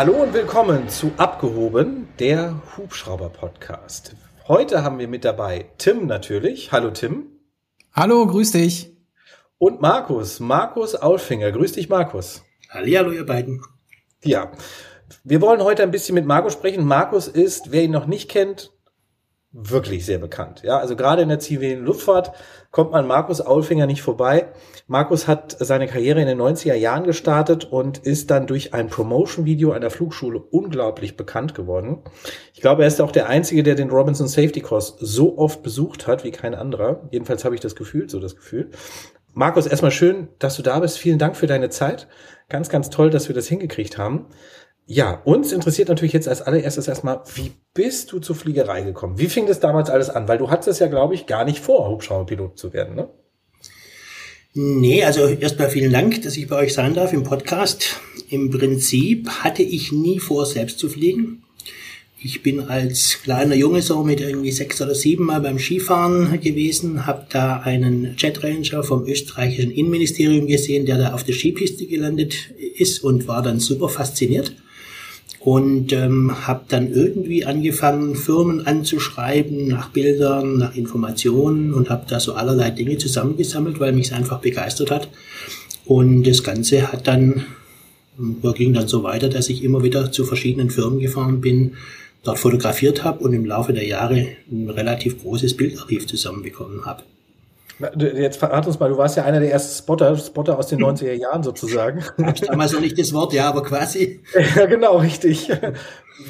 Hallo und willkommen zu Abgehoben, der Hubschrauber-Podcast. Heute haben wir mit dabei Tim natürlich. Hallo Tim. Hallo, grüß dich. Und Markus, Markus Aulfinger. Grüß dich, Markus. Hallo, ihr beiden. Ja, wir wollen heute ein bisschen mit Markus sprechen. Markus ist, wer ihn noch nicht kennt, wirklich sehr bekannt. Ja, also gerade in der zivilen Luftfahrt kommt man Markus Aulfinger nicht vorbei. Markus hat seine Karriere in den 90er Jahren gestartet und ist dann durch ein Promotion-Video an der Flugschule unglaublich bekannt geworden. Ich glaube, er ist auch der Einzige, der den Robinson Safety Course so oft besucht hat wie kein anderer. Jedenfalls habe ich das Gefühl, so das Gefühl. Markus, erstmal schön, dass du da bist. Vielen Dank für deine Zeit. Ganz, ganz toll, dass wir das hingekriegt haben. Ja, uns interessiert natürlich jetzt als allererstes erstmal, wie bist du zur Fliegerei gekommen? Wie fing das damals alles an? Weil du hattest es ja, glaube ich, gar nicht vor, Hubschrauberpilot zu werden, ne? Nee, also erstmal vielen Dank, dass ich bei euch sein darf im Podcast. Im Prinzip hatte ich nie vor, selbst zu fliegen. Ich bin als kleiner Junge so mit irgendwie sechs oder sieben Mal beim Skifahren gewesen, habe da einen Jet Ranger vom österreichischen Innenministerium gesehen, der da auf der Skipiste gelandet ist und war dann super fasziniert und ähm, habe dann irgendwie angefangen, Firmen anzuschreiben nach Bildern, nach Informationen und habe da so allerlei Dinge zusammengesammelt, weil mich es einfach begeistert hat. Und das Ganze hat dann ging dann so weiter, dass ich immer wieder zu verschiedenen Firmen gefahren bin, dort fotografiert habe und im Laufe der Jahre ein relativ großes Bildarchiv zusammenbekommen habe. Jetzt verrat uns mal, du warst ja einer der ersten Spotter, Spotter aus den 90er hm. Jahren sozusagen. Hab ich damals noch nicht das Wort, ja, aber quasi. ja, genau, richtig.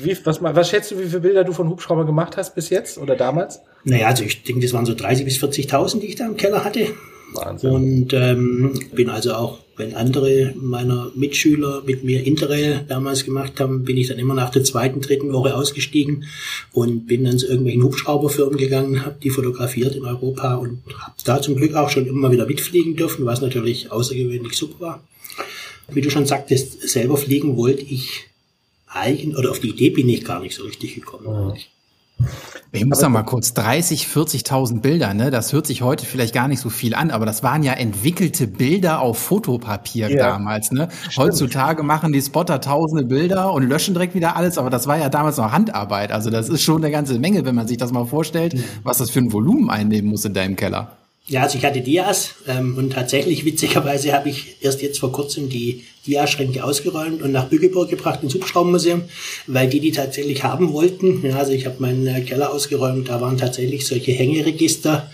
Wie, was, was schätzt du, wie viele Bilder du von Hubschrauber gemacht hast bis jetzt oder damals? Naja, also ich denke, das waren so 30.000 bis 40.000, die ich da im Keller hatte. Wahnsinn. Und ähm, bin also auch, wenn andere meiner Mitschüler mit mir Interrail damals gemacht haben, bin ich dann immer nach der zweiten, dritten Woche ausgestiegen und bin dann zu irgendwelchen Hubschrauberfirmen gegangen, habe die fotografiert in Europa und habe da zum Glück auch schon immer wieder mitfliegen dürfen, was natürlich außergewöhnlich super war. Wie du schon sagtest, selber fliegen wollte ich eigentlich, oder auf die Idee bin ich gar nicht so richtig gekommen. Mhm. Ich muss da mal kurz 30, 40.000 Bilder, ne? Das hört sich heute vielleicht gar nicht so viel an, aber das waren ja entwickelte Bilder auf Fotopapier ja. damals, ne? Heutzutage machen die Spotter tausende Bilder und löschen direkt wieder alles, aber das war ja damals noch Handarbeit. Also das ist schon eine ganze Menge, wenn man sich das mal vorstellt, was das für ein Volumen einnehmen muss in deinem Keller. Ja, also ich hatte Dias ähm, und tatsächlich witzigerweise habe ich erst jetzt vor kurzem die Diaschränke ausgeräumt und nach Bückeburg gebracht ins Hubschraubermuseum, weil die die tatsächlich haben wollten. Ja, also ich habe meinen äh, Keller ausgeräumt, da waren tatsächlich solche Hängeregister.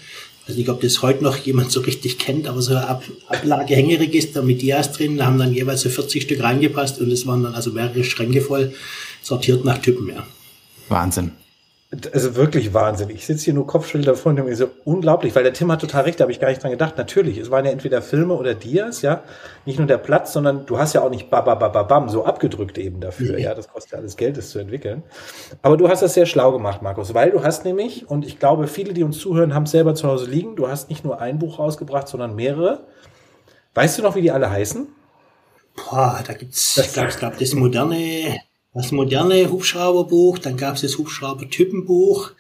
Ich weiß das heute noch jemand so richtig kennt, aber so Ab Ablage-Hängeregister mit Dias drin, da haben dann jeweils so 40 Stück reingepasst und es waren dann also mehrere Schränke voll sortiert nach Typen, ja. Wahnsinn. Also wirklich Wahnsinn. Ich sitze hier nur Kopfschilder vor und mir so unglaublich, weil der Tim hat total recht, da habe ich gar nicht dran gedacht. Natürlich, es waren ja entweder Filme oder Dias, ja. Nicht nur der Platz, sondern du hast ja auch nicht babababam so abgedrückt eben dafür. Ja, das kostet ja alles Geld, das zu entwickeln. Aber du hast das sehr schlau gemacht, Markus, weil du hast nämlich, und ich glaube, viele, die uns zuhören, haben es selber zu Hause liegen. Du hast nicht nur ein Buch rausgebracht, sondern mehrere. Weißt du noch, wie die alle heißen? Boah, da gibt's, ich glaube, glaub, das moderne das moderne Hubschrauberbuch, dann gab es das Hubschrauber-Typenbuch,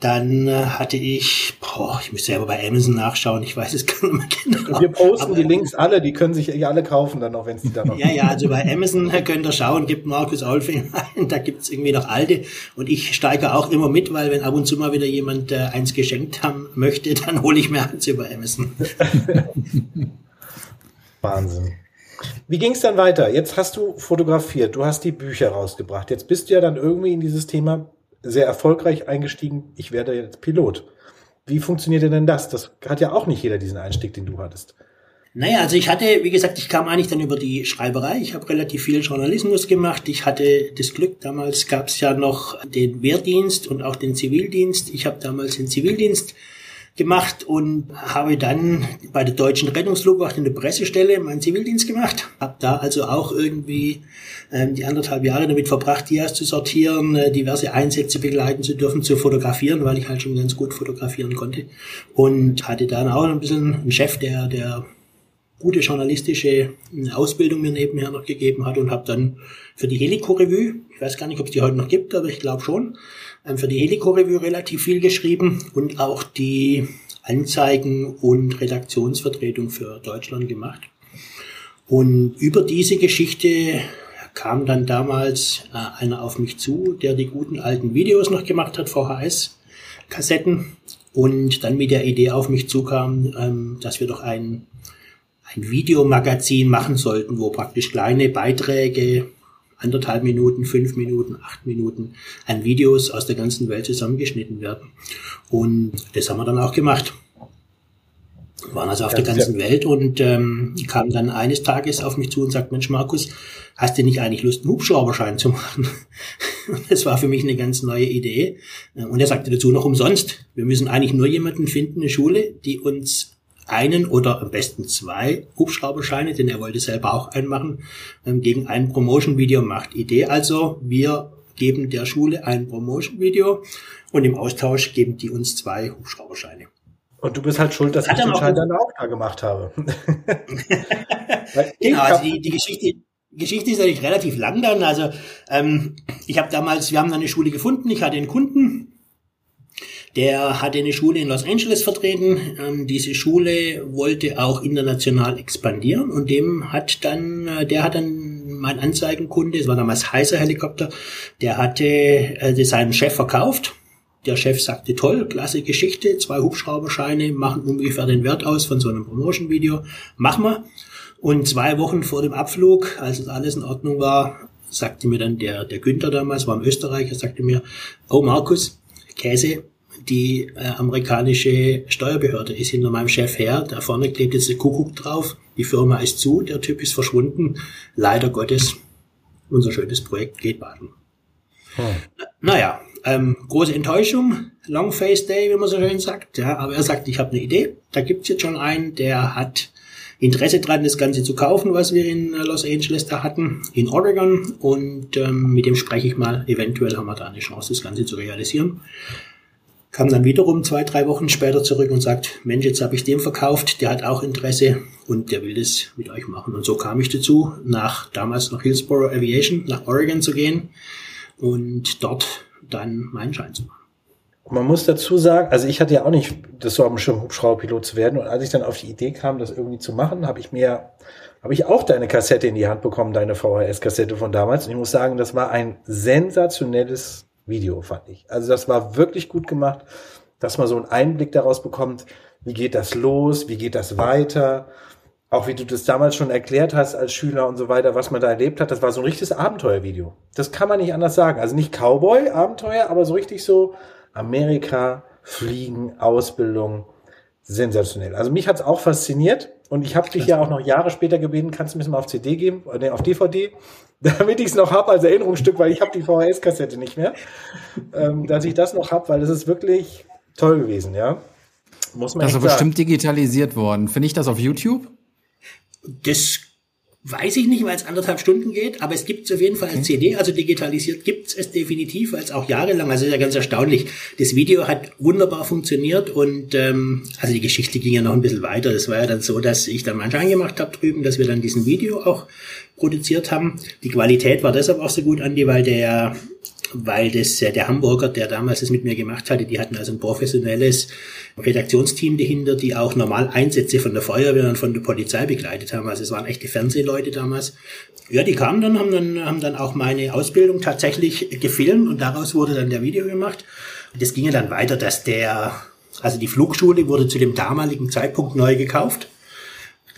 dann äh, hatte ich, boah, ich müsste selber bei Amazon nachschauen, ich weiß es gar nicht mehr genau. Wir posten Aber, die Links alle, die können sich ja alle kaufen dann noch, wenn es die dann noch Ja, ja, also bei Amazon könnt ihr schauen, gibt Markus Aulfing ein, da gibt's irgendwie noch alte und ich steige auch immer mit, weil wenn ab und zu mal wieder jemand äh, eins geschenkt haben möchte, dann hole ich mir eins über Amazon. Wahnsinn. Wie ging es dann weiter? Jetzt hast du fotografiert, du hast die Bücher rausgebracht. Jetzt bist du ja dann irgendwie in dieses Thema sehr erfolgreich eingestiegen. Ich werde jetzt Pilot. Wie funktioniert denn das? Das hat ja auch nicht jeder diesen Einstieg, den du hattest. Naja, also ich hatte, wie gesagt, ich kam eigentlich dann über die Schreiberei. Ich habe relativ viel Journalismus gemacht. Ich hatte das Glück, damals gab es ja noch den Wehrdienst und auch den Zivildienst. Ich habe damals den Zivildienst gemacht und habe dann bei der Deutschen Rettungsflugwacht in der Pressestelle meinen Zivildienst gemacht. Habe da also auch irgendwie ähm, die anderthalb Jahre damit verbracht, Dias zu sortieren, äh, diverse Einsätze begleiten zu dürfen, zu fotografieren, weil ich halt schon ganz gut fotografieren konnte. Und hatte dann auch ein bisschen einen Chef, der, der gute journalistische Ausbildung mir nebenher noch gegeben hat und habe dann für die Helico-Revue, ich weiß gar nicht, ob es die heute noch gibt, aber ich glaube schon, für die Helico-Revue relativ viel geschrieben und auch die Anzeigen und Redaktionsvertretung für Deutschland gemacht. Und über diese Geschichte kam dann damals äh, einer auf mich zu, der die guten alten Videos noch gemacht hat, VHS-Kassetten, und dann mit der Idee auf mich zukam, ähm, dass wir doch ein, ein Videomagazin machen sollten, wo praktisch kleine Beiträge, anderthalb Minuten, fünf Minuten, acht Minuten an Videos aus der ganzen Welt zusammengeschnitten werden. Und das haben wir dann auch gemacht waren also auf ja, der ganzen Welt und ähm, kam dann eines Tages auf mich zu und sagt, Mensch Markus, hast du nicht eigentlich Lust, einen Hubschrauberschein zu machen? das war für mich eine ganz neue Idee. Und er sagte dazu noch umsonst, wir müssen eigentlich nur jemanden finden, eine Schule, die uns einen oder am besten zwei Hubschrauberscheine, denn er wollte selber auch einen machen, ähm, gegen ein Promotion-Video macht. Idee also, wir geben der Schule ein Promotion-Video und im Austausch geben die uns zwei Hubschrauberscheine. Und du bist halt schuld, dass Hat ich den Schein dann auch da gemacht habe. genau, also die, die Geschichte, Geschichte ist natürlich relativ lang dann. Also ähm, ich habe damals, wir haben dann eine Schule gefunden, ich hatte einen Kunden, der hatte eine Schule in Los Angeles vertreten. Ähm, diese Schule wollte auch international expandieren und dem hat dann, äh, der hat dann mein Anzeigenkunde, es war damals Heiser Helikopter, der hatte äh, seinen Chef verkauft der Chef sagte, toll, klasse Geschichte, zwei Hubschrauberscheine machen ungefähr den Wert aus von so einem Promotion-Video, machen wir. Und zwei Wochen vor dem Abflug, als es alles in Ordnung war, sagte mir dann der, der Günther damals, war im Österreicher, sagte mir, oh Markus, Käse, die äh, amerikanische Steuerbehörde ist hinter meinem Chef her, da vorne klebt jetzt der Kuckuck drauf, die Firma ist zu, der Typ ist verschwunden, leider Gottes, unser schönes Projekt geht baden. Hm. Naja, ähm, große Enttäuschung, Long Face Day, wie man so schön sagt. Ja, aber er sagt, ich habe eine Idee. Da gibt's jetzt schon einen, der hat Interesse dran, das Ganze zu kaufen, was wir in äh, Los Angeles da hatten, in Oregon. Und ähm, mit dem spreche ich mal. Eventuell haben wir da eine Chance, das Ganze zu realisieren. Kam dann wiederum zwei, drei Wochen später zurück und sagt, Mensch, jetzt habe ich dem verkauft, der hat auch Interesse und der will das mit euch machen. Und so kam ich dazu, nach damals nach Hillsborough Aviation, nach Oregon zu gehen und dort dann meinen Schein zu machen. Man muss dazu sagen, also ich hatte ja auch nicht das so am Schirm, Hubschrauberpilot zu werden. Und als ich dann auf die Idee kam, das irgendwie zu machen, habe ich mir, habe ich auch deine Kassette in die Hand bekommen, deine VHS-Kassette von damals. Und ich muss sagen, das war ein sensationelles Video, fand ich. Also das war wirklich gut gemacht, dass man so einen Einblick daraus bekommt, wie geht das los, wie geht das weiter auch wie du das damals schon erklärt hast als Schüler und so weiter, was man da erlebt hat, das war so ein richtiges Abenteuervideo. Das kann man nicht anders sagen. Also nicht Cowboy-Abenteuer, aber so richtig so Amerika, Fliegen, Ausbildung, sensationell. Also mich hat's auch fasziniert und ich habe dich ja auch noch Jahre später gebeten, kannst du mir das mal auf CD geben, äh, auf DVD, damit ich es noch hab als Erinnerungsstück, weil ich habe die VHS-Kassette nicht mehr, ähm, dass ich das noch hab, weil es ist wirklich toll gewesen, ja. Muss man das ist bestimmt digitalisiert worden. Finde ich das auf YouTube? Das weiß ich nicht, weil es anderthalb Stunden geht, aber es gibt es auf jeden Fall als CD, also digitalisiert gibt es definitiv, weil es auch jahrelang, also ist ja ganz erstaunlich. Das Video hat wunderbar funktioniert und ähm, also die Geschichte ging ja noch ein bisschen weiter. Das war ja dann so, dass ich dann manchmal angemacht habe drüben, dass wir dann diesen Video auch produziert haben. Die Qualität war deshalb auch so gut, Andi, weil der weil das äh, der Hamburger, der damals das mit mir gemacht hatte, die hatten also ein professionelles Redaktionsteam dahinter, die auch normal Einsätze von der Feuerwehr und von der Polizei begleitet haben. Also es waren echte Fernsehleute damals. Ja, die kamen dann, haben dann, haben dann auch meine Ausbildung tatsächlich gefilmt und daraus wurde dann der Video gemacht. Das ging ja dann weiter, dass der, also die Flugschule wurde zu dem damaligen Zeitpunkt neu gekauft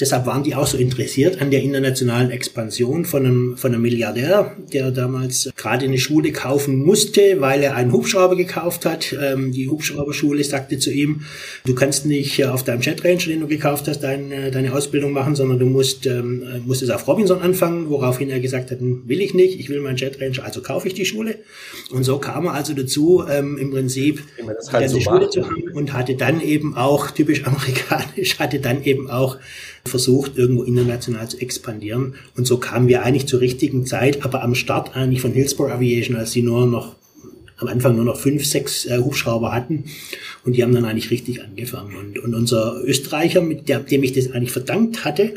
Deshalb waren die auch so interessiert an der internationalen Expansion von einem, von einem Milliardär, der damals gerade eine Schule kaufen musste, weil er einen Hubschrauber gekauft hat. Ähm, die Hubschrauberschule sagte zu ihm, du kannst nicht auf deinem Jet Ranger, den du gekauft hast, deine, deine Ausbildung machen, sondern du musst, ähm, musst es auf Robinson anfangen, woraufhin er gesagt hat, hm, will ich nicht, ich will meinen Jet Ranger, also kaufe ich die Schule. Und so kam er also dazu, ähm, im Prinzip halt so Schule zu haben und hatte dann eben auch, typisch amerikanisch, hatte dann eben auch versucht, irgendwo international zu expandieren. Und so kamen wir eigentlich zur richtigen Zeit, aber am Start eigentlich von Hillsborough Aviation, als sie nur noch am Anfang nur noch fünf, sechs äh, Hubschrauber hatten und die haben dann eigentlich richtig angefangen. Und, und unser Österreicher, mit der, dem ich das eigentlich verdankt hatte,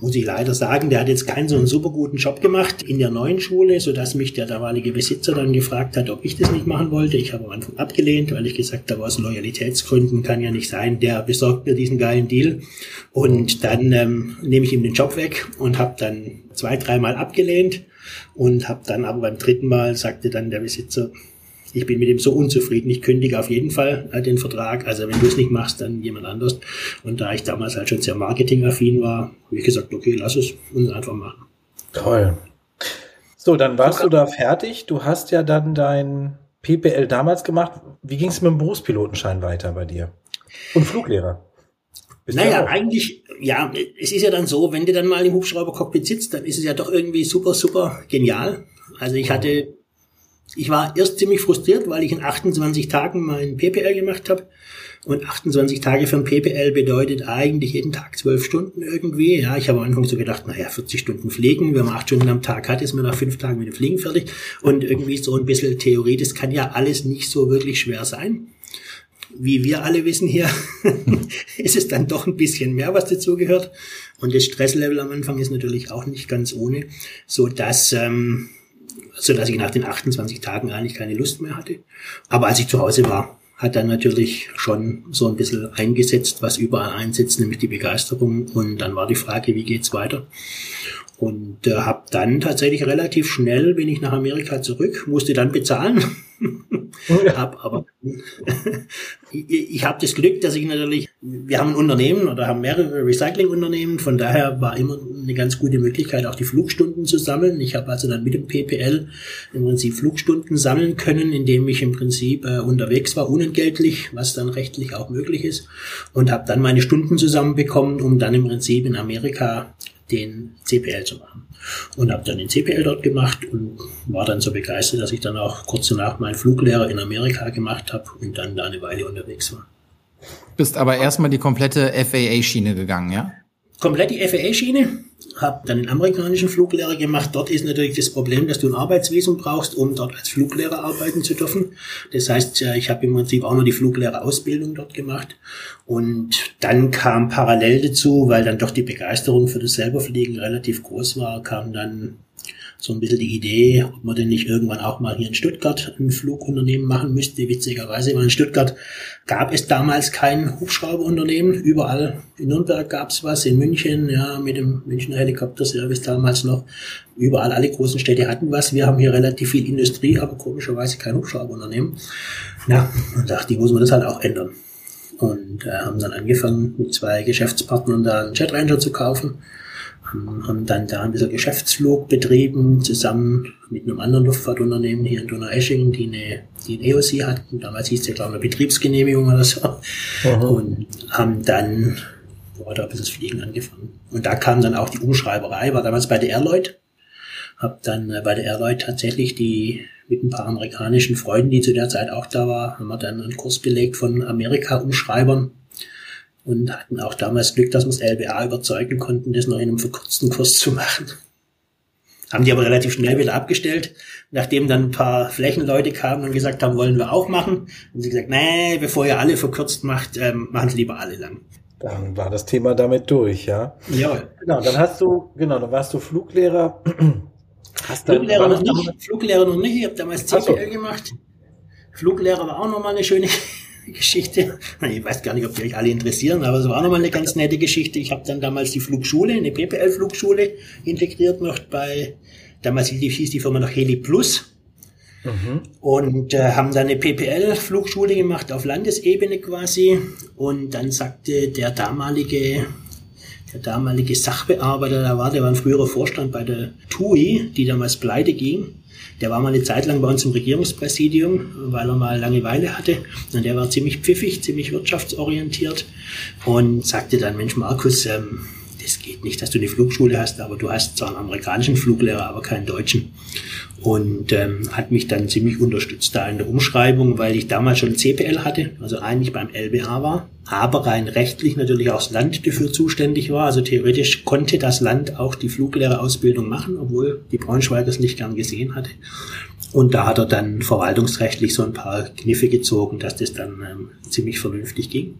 muss ich leider sagen, der hat jetzt keinen so einen super guten Job gemacht in der neuen Schule, so dass mich der damalige Besitzer dann gefragt hat, ob ich das nicht machen wollte. Ich habe am Anfang abgelehnt, weil ich gesagt habe, aus Loyalitätsgründen kann ja nicht sein, der besorgt mir diesen geilen Deal. Und dann ähm, nehme ich ihm den Job weg und habe dann zwei, dreimal abgelehnt und habe dann aber beim dritten Mal sagte dann der Besitzer, ich bin mit ihm so unzufrieden, ich kündige auf jeden Fall äh, den Vertrag. Also wenn du es nicht machst, dann jemand anders. Und da ich damals halt schon sehr marketingaffin war, habe ich gesagt, okay, lass es uns einfach machen. Toll. So, dann warst du da fertig. Du hast ja dann dein PPL damals gemacht. Wie ging es mit dem Berufspilotenschein weiter bei dir? Und Fluglehrer? Bist naja, eigentlich, ja, es ist ja dann so, wenn du dann mal im Hubschraubercockpit sitzt, dann ist es ja doch irgendwie super, super genial. Also ich hatte ich war erst ziemlich frustriert, weil ich in 28 Tagen mein PPL gemacht habe. Und 28 Tage für ein PPL bedeutet eigentlich jeden Tag 12 Stunden irgendwie. Ja, ich habe am Anfang so gedacht, naja, 40 Stunden Fliegen, wenn man 8 Stunden am Tag hat, ist man nach 5 Tagen mit dem Fliegen fertig. Und irgendwie so ein bisschen Theorie, das kann ja alles nicht so wirklich schwer sein. Wie wir alle wissen hier, ist es dann doch ein bisschen mehr, was dazugehört. Und das Stresslevel am Anfang ist natürlich auch nicht ganz ohne, so dass ähm, so dass ich nach den 28 Tagen eigentlich keine Lust mehr hatte. Aber als ich zu Hause war, hat dann natürlich schon so ein bisschen eingesetzt, was überall einsetzt, nämlich die Begeisterung. Und dann war die Frage, wie geht's weiter? Und äh, habe dann tatsächlich relativ schnell bin ich nach Amerika zurück, musste dann bezahlen. ja. hab aber ich, ich habe das Glück, dass ich natürlich, wir haben ein Unternehmen oder haben mehrere Recyclingunternehmen, von daher war immer eine ganz gute Möglichkeit, auch die Flugstunden zu sammeln. Ich habe also dann mit dem PPL im Prinzip Flugstunden sammeln können, indem ich im Prinzip äh, unterwegs war, unentgeltlich, was dann rechtlich auch möglich ist, und habe dann meine Stunden zusammenbekommen, um dann im Prinzip in Amerika den CPL zu machen. Und habe dann den CPL dort gemacht und war dann so begeistert, dass ich dann auch kurz danach meinen Fluglehrer in Amerika gemacht habe und dann da eine Weile unterwegs war. Bist aber erstmal die komplette FAA-Schiene gegangen, ja? Komplett die FAA-Schiene habe dann den amerikanischen Fluglehrer gemacht. Dort ist natürlich das Problem, dass du ein Arbeitsvisum brauchst, um dort als Fluglehrer arbeiten zu dürfen. Das heißt, ich habe im Prinzip auch nur die Fluglehrerausbildung dort gemacht. Und dann kam parallel dazu, weil dann doch die Begeisterung für das Selberfliegen relativ groß war, kam dann so ein bisschen die Idee, ob man denn nicht irgendwann auch mal hier in Stuttgart ein Flugunternehmen machen müsste. Witzigerweise, weil in Stuttgart gab es damals kein Hubschrauberunternehmen. Überall in Nürnberg gab es was, in München, ja, mit dem Münchner Helikopterservice damals noch. Überall, alle großen Städte hatten was. Wir haben hier relativ viel Industrie, aber komischerweise kein Hubschrauberunternehmen. Ja, und dachte ich, muss man das halt auch ändern. Und äh, haben dann angefangen, mit zwei Geschäftspartnern da einen Jet Ranger zu kaufen haben dann da ein bisschen Geschäftsflug betrieben, zusammen mit einem anderen Luftfahrtunternehmen hier in Donaueschingen, die eine, die ein EOC hatten. Damals hieß es ja, glaube ich, eine Betriebsgenehmigung oder so. Aha. Und haben dann boah, da ein bisschen das Fliegen angefangen. Und da kam dann auch die Umschreiberei, war damals bei der Airloid. Hab dann äh, bei der Airloid tatsächlich die mit ein paar amerikanischen Freunden, die zu der Zeit auch da war, haben wir dann einen Kurs belegt von Amerika-Umschreibern und hatten auch damals Glück, dass wir das LBA überzeugen konnten, das noch in einem verkürzten Kurs zu machen. Haben die aber relativ schnell wieder abgestellt, nachdem dann ein paar Flächenleute kamen und gesagt haben, wollen wir auch machen. Und sie gesagt, nee, bevor ihr alle verkürzt macht, ähm, machen sie lieber alle lang. Dann war das Thema damit durch, ja? Ja. Genau, dann hast du, genau, dann warst du Fluglehrer. Hast Fluglehrer noch nicht, Fluglehrer noch nicht, ich habe damals CPL so. gemacht. Fluglehrer war auch nochmal eine schöne Geschichte. Ich weiß gar nicht, ob die euch alle interessieren, aber es war nochmal eine ganz nette Geschichte. Ich habe dann damals die Flugschule, eine PPL-Flugschule integriert noch bei, damals hieß die Firma noch Heli Plus. Mhm. Und äh, haben dann eine PPL-Flugschule gemacht auf Landesebene quasi. Und dann sagte der damalige, der damalige Sachbearbeiter, da war, der war ein früherer Vorstand bei der TUI, die damals pleite ging. Der war mal eine Zeit lang bei uns im Regierungspräsidium, weil er mal Langeweile hatte. Und der war ziemlich pfiffig, ziemlich wirtschaftsorientiert und sagte dann, Mensch, Markus, ähm, das geht nicht, dass du eine Flugschule hast, aber du hast zwar einen amerikanischen Fluglehrer, aber keinen deutschen und ähm, hat mich dann ziemlich unterstützt da in der Umschreibung, weil ich damals schon CPL hatte, also eigentlich beim LBA war, aber rein rechtlich natürlich auch das Land dafür zuständig war. Also theoretisch konnte das Land auch die Fluglehrerausbildung machen, obwohl die Braunschweiger es nicht gern gesehen hatte. Und da hat er dann verwaltungsrechtlich so ein paar Kniffe gezogen, dass das dann ähm, ziemlich vernünftig ging.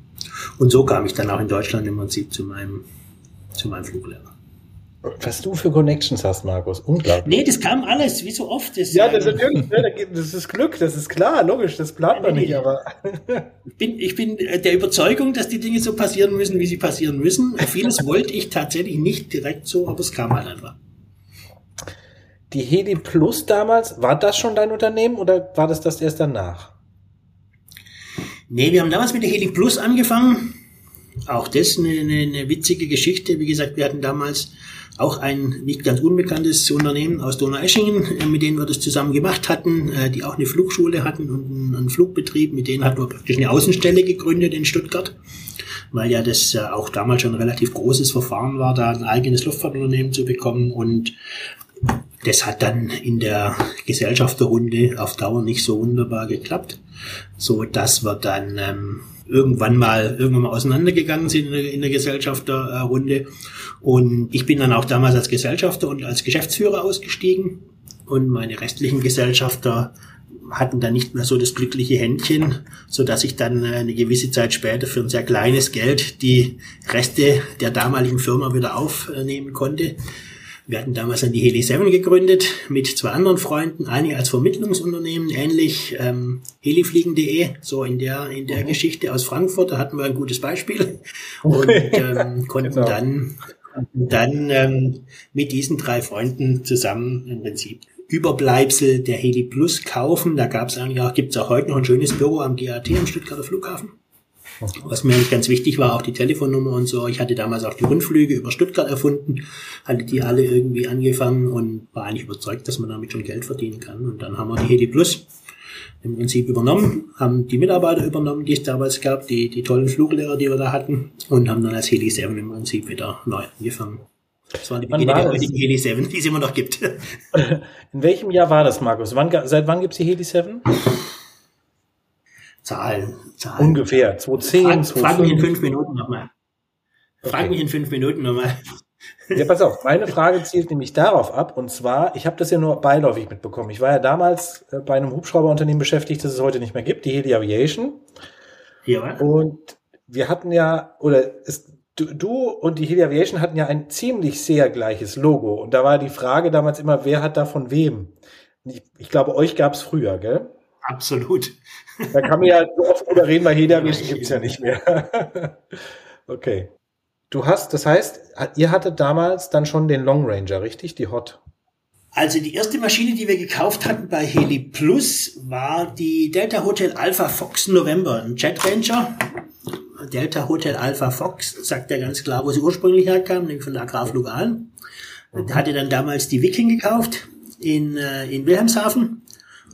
Und so kam ich dann auch in Deutschland im Prinzip zu meinem, zu meinem Fluglehrer. Was du für Connections hast, Markus. Unglaublich. Nee, das kam alles, wie so oft. Das, ja, das ist, natürlich, das ist Glück, das ist klar, logisch, das plant man nicht, aber. Ich bin, ich bin der Überzeugung, dass die Dinge so passieren müssen, wie sie passieren müssen. Vieles wollte ich tatsächlich nicht direkt so, aber es kam halt einfach. Die Heli Plus damals, war das schon dein Unternehmen oder war das das erst danach? Nee, wir haben damals mit der Heli Plus angefangen. Auch das eine, eine, eine witzige Geschichte. Wie gesagt, wir hatten damals auch ein nicht ganz unbekanntes Unternehmen aus Donaueschingen, äh, mit denen wir das zusammen gemacht hatten, äh, die auch eine Flugschule hatten und einen Flugbetrieb. Mit denen hatten wir praktisch eine Außenstelle gegründet in Stuttgart, weil ja das äh, auch damals schon ein relativ großes Verfahren war, da ein eigenes Luftfahrtunternehmen zu bekommen. Und das hat dann in der Gesellschafterrunde auf Dauer nicht so wunderbar geklappt, so dass wir dann ähm, irgendwann mal irgendwann mal auseinandergegangen sind in der, in der Gesellschafterrunde. Und ich bin dann auch damals als Gesellschafter und als Geschäftsführer ausgestiegen. Und meine restlichen Gesellschafter hatten dann nicht mehr so das glückliche Händchen, so dass ich dann äh, eine gewisse Zeit später für ein sehr kleines Geld die Reste der damaligen Firma wieder aufnehmen konnte. Wir hatten damals dann die Heli 7 gegründet mit zwei anderen Freunden, eine als Vermittlungsunternehmen, ähnlich ähm, helifliegen.de, so in der in der mhm. Geschichte aus Frankfurt, da hatten wir ein gutes Beispiel und ähm, konnten genau. dann dann ähm, mit diesen drei Freunden zusammen im Prinzip Überbleibsel der Heli Plus kaufen. Da gab es eigentlich auch, gibt es auch heute noch ein schönes Büro am GAT am Stuttgarter Flughafen. Was mir eigentlich ganz wichtig war, auch die Telefonnummer und so. Ich hatte damals auch die Rundflüge über Stuttgart erfunden, hatte die alle irgendwie angefangen und war eigentlich überzeugt, dass man damit schon Geld verdienen kann. Und dann haben wir die Hedi Plus im Prinzip übernommen, haben die Mitarbeiter übernommen, die es damals gab, die, die tollen Fluglehrer, die wir da hatten, und haben dann als Heli 7 im Prinzip wieder neu angefangen. Das war die Beginne der heutigen Heli 7, die es immer noch gibt. In welchem Jahr war das, Markus? Wann, seit wann gibt es die Heli 7? Zahlen, Zahlen. Ungefähr. 2010, Frag, 2005. Frag mich in fünf Minuten nochmal. Frag okay. mich in fünf Minuten nochmal. Ja, pass auf, meine Frage zielt nämlich darauf ab, und zwar, ich habe das ja nur beiläufig mitbekommen. Ich war ja damals äh, bei einem Hubschrauberunternehmen beschäftigt, das es heute nicht mehr gibt, die Heli Aviation. Ja. Und wir hatten ja, oder es, du, du und die Heli Aviation hatten ja ein ziemlich sehr gleiches Logo. Und da war die Frage damals immer, wer hat da von wem? Ich, ich glaube, euch gab es früher, gell? Absolut. Da kann man ja so oft drüber reden, weil jeder gibt es ja nicht mehr. okay. Du hast, das heißt, ihr hattet damals dann schon den Long Ranger, richtig? Die Hot. Also die erste Maschine, die wir gekauft hatten bei Heli Plus, war die Delta Hotel Alpha Fox November, ein Jet Ranger. Delta Hotel Alpha Fox, sagt er ganz klar, wo sie ursprünglich herkam, nämlich von der Agrarflug an. Mhm. Hatte dann damals die Viking gekauft in, äh, in Wilhelmshaven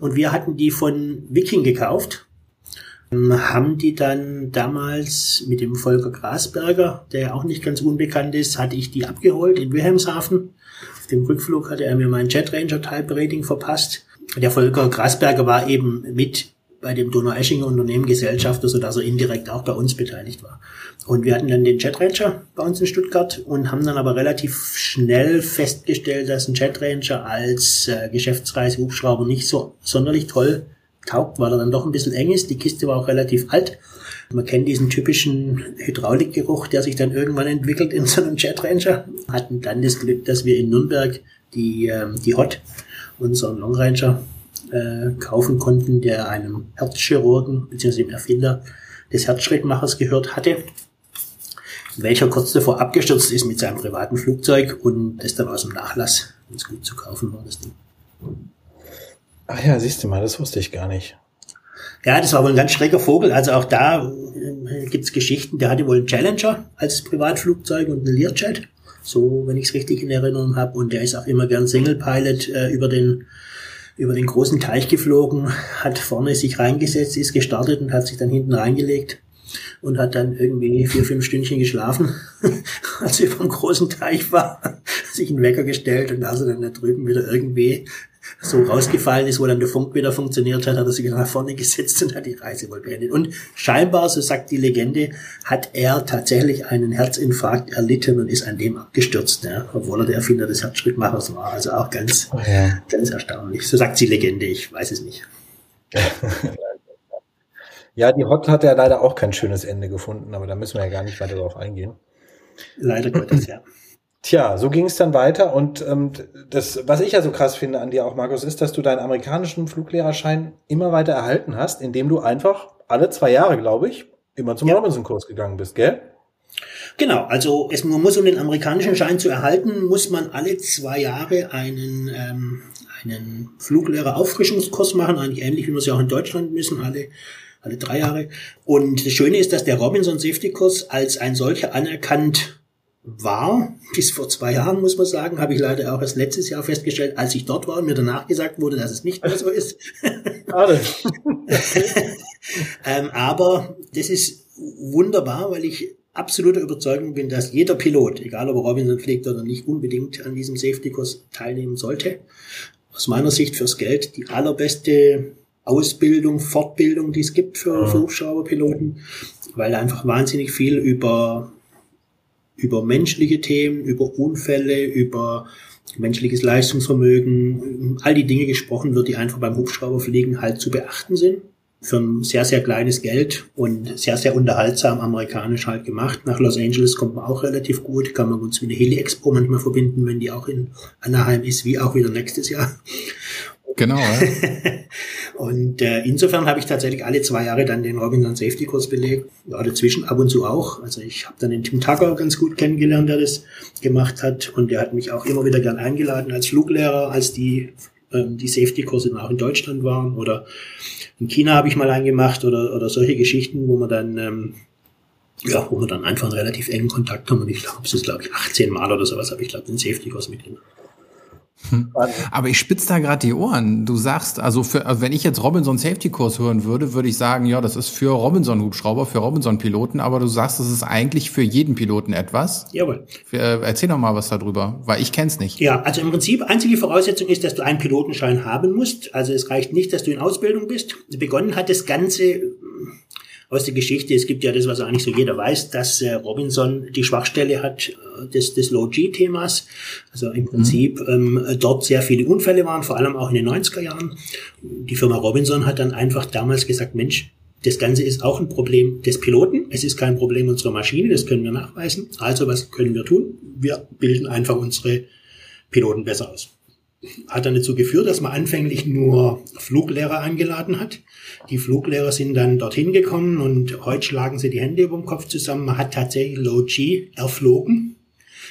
und wir hatten die von Viking gekauft, haben die dann damals mit dem Volker Grasberger, der auch nicht ganz unbekannt ist, hatte ich die abgeholt in Wilhelmshaven. Auf dem Rückflug hatte er mir mein Jet Ranger Type Rating verpasst. Der Volker Grasberger war eben mit bei dem Donau-Eschinger Unternehmen Gesellschafter, sodass er indirekt auch bei uns beteiligt war. Und wir hatten dann den Jet Ranger bei uns in Stuttgart und haben dann aber relativ schnell festgestellt, dass ein Jet Ranger als äh, Geschäftsreisehubschrauber nicht so sonderlich toll taugt, weil er dann doch ein bisschen eng ist. Die Kiste war auch relativ alt. Man kennt diesen typischen Hydraulikgeruch, der sich dann irgendwann entwickelt in so einem Jet Ranger. Hatten dann das Glück, dass wir in Nürnberg die, ähm, die Hot, unseren Long Ranger, äh, kaufen konnten, der einem Herzchirurgen bzw. dem Erfinder des Herzschrittmachers gehört hatte, welcher kurz davor abgestürzt ist mit seinem privaten Flugzeug und das dann aus dem Nachlass ganz gut zu kaufen war, das Ding. Ach ja, siehst du mal, das wusste ich gar nicht. Ja, das war wohl ein ganz schräger Vogel. Also auch da äh, gibt's Geschichten. Der hatte wohl einen Challenger als Privatflugzeug und einen Learjet. So, wenn ich es richtig in Erinnerung habe. Und der ist auch immer gern Single Pilot äh, über den über den großen Teich geflogen, hat vorne sich reingesetzt, ist gestartet und hat sich dann hinten reingelegt und hat dann irgendwie vier, fünf Stündchen geschlafen, als er dem großen Teich war, sich einen Wecker gestellt und als er dann da drüben wieder irgendwie so rausgefallen ist, wo dann der Funk wieder funktioniert hat, hat er sich nach vorne gesetzt und hat die Reise wohl beendet. Und scheinbar, so sagt die Legende, hat er tatsächlich einen Herzinfarkt erlitten und ist an dem abgestürzt, ja, obwohl er der Erfinder des Herzschrittmachers war. Also auch ganz, oh ja. ganz erstaunlich. So sagt die Legende, ich weiß es nicht. ja, die Hot hat ja leider auch kein schönes Ende gefunden, aber da müssen wir ja gar nicht weiter darauf eingehen. Leider Gottes, ja. Tja, so ging es dann weiter und ähm, das, was ich ja so krass finde an dir auch, Markus, ist, dass du deinen amerikanischen Fluglehrerschein immer weiter erhalten hast, indem du einfach alle zwei Jahre, glaube ich, immer zum ja. Robinson-Kurs gegangen bist, gell? Genau, also es, man muss, um den amerikanischen Schein zu erhalten, muss man alle zwei Jahre einen, ähm, einen Fluglehrer-Auffrischungskurs machen, eigentlich ähnlich wie wir es ja auch in Deutschland müssen, alle, alle drei Jahre. Und das Schöne ist, dass der Robinson Safety Kurs als ein solcher anerkannt war, bis vor zwei Jahren, muss man sagen, habe ich leider auch erst letztes Jahr festgestellt, als ich dort war und mir danach gesagt wurde, dass es nicht mehr so ist. ähm, aber das ist wunderbar, weil ich absoluter Überzeugung bin, dass jeder Pilot, egal ob er Robinson fliegt oder nicht, unbedingt an diesem Safety-Kurs teilnehmen sollte. Aus meiner Sicht fürs Geld die allerbeste Ausbildung, Fortbildung, die es gibt für, für Hubschrauberpiloten, weil einfach wahnsinnig viel über über menschliche Themen, über Unfälle, über menschliches Leistungsvermögen, all die Dinge gesprochen wird, die einfach beim Hubschrauberfliegen halt zu beachten sind. Für ein sehr, sehr kleines Geld und sehr, sehr unterhaltsam amerikanisch halt gemacht. Nach Los Angeles kommt man auch relativ gut, kann man uns mit der Heli Expo manchmal verbinden, wenn die auch in Anaheim ist, wie auch wieder nächstes Jahr. Genau. Ja. und äh, insofern habe ich tatsächlich alle zwei Jahre dann den Robinson Safety Kurs belegt. Ja, dazwischen ab und zu auch. Also ich habe dann den Tim Tucker ganz gut kennengelernt, der das gemacht hat. Und der hat mich auch immer wieder gern eingeladen als Fluglehrer, als die ähm, die Safety-Kurse dann auch in Deutschland waren. Oder in China habe ich mal eingemacht oder, oder solche Geschichten, wo man dann ähm, ja, wo wir dann einfach einen relativ engen Kontakt haben. Und ich glaube, es ist, glaube ich, 18 Mal oder sowas habe ich, glaube den Safety-Kurs mit ihm. Aber ich spitze da gerade die Ohren. Du sagst, also, für, also wenn ich jetzt Robinson Safety Kurs hören würde, würde ich sagen, ja, das ist für Robinson Hubschrauber, für Robinson Piloten, aber du sagst, das ist eigentlich für jeden Piloten etwas. Jawohl. Für, äh, erzähl doch mal was darüber, weil ich kenn's nicht. Ja, also im Prinzip einzige Voraussetzung ist, dass du einen Pilotenschein haben musst. Also es reicht nicht, dass du in Ausbildung bist. Begonnen hat das Ganze aus der Geschichte. Es gibt ja das, was eigentlich so jeder weiß, dass äh, Robinson die Schwachstelle hat äh, des, des Low-G-Themas. Also im Prinzip mhm. ähm, dort sehr viele Unfälle waren, vor allem auch in den 90er Jahren. Die Firma Robinson hat dann einfach damals gesagt, Mensch, das Ganze ist auch ein Problem des Piloten. Es ist kein Problem unserer Maschine, das können wir nachweisen. Also was können wir tun? Wir bilden einfach unsere Piloten besser aus hat dann dazu geführt, dass man anfänglich nur Fluglehrer eingeladen hat. Die Fluglehrer sind dann dorthin gekommen und heute schlagen sie die Hände über den Kopf zusammen. Man hat tatsächlich Low G erflogen.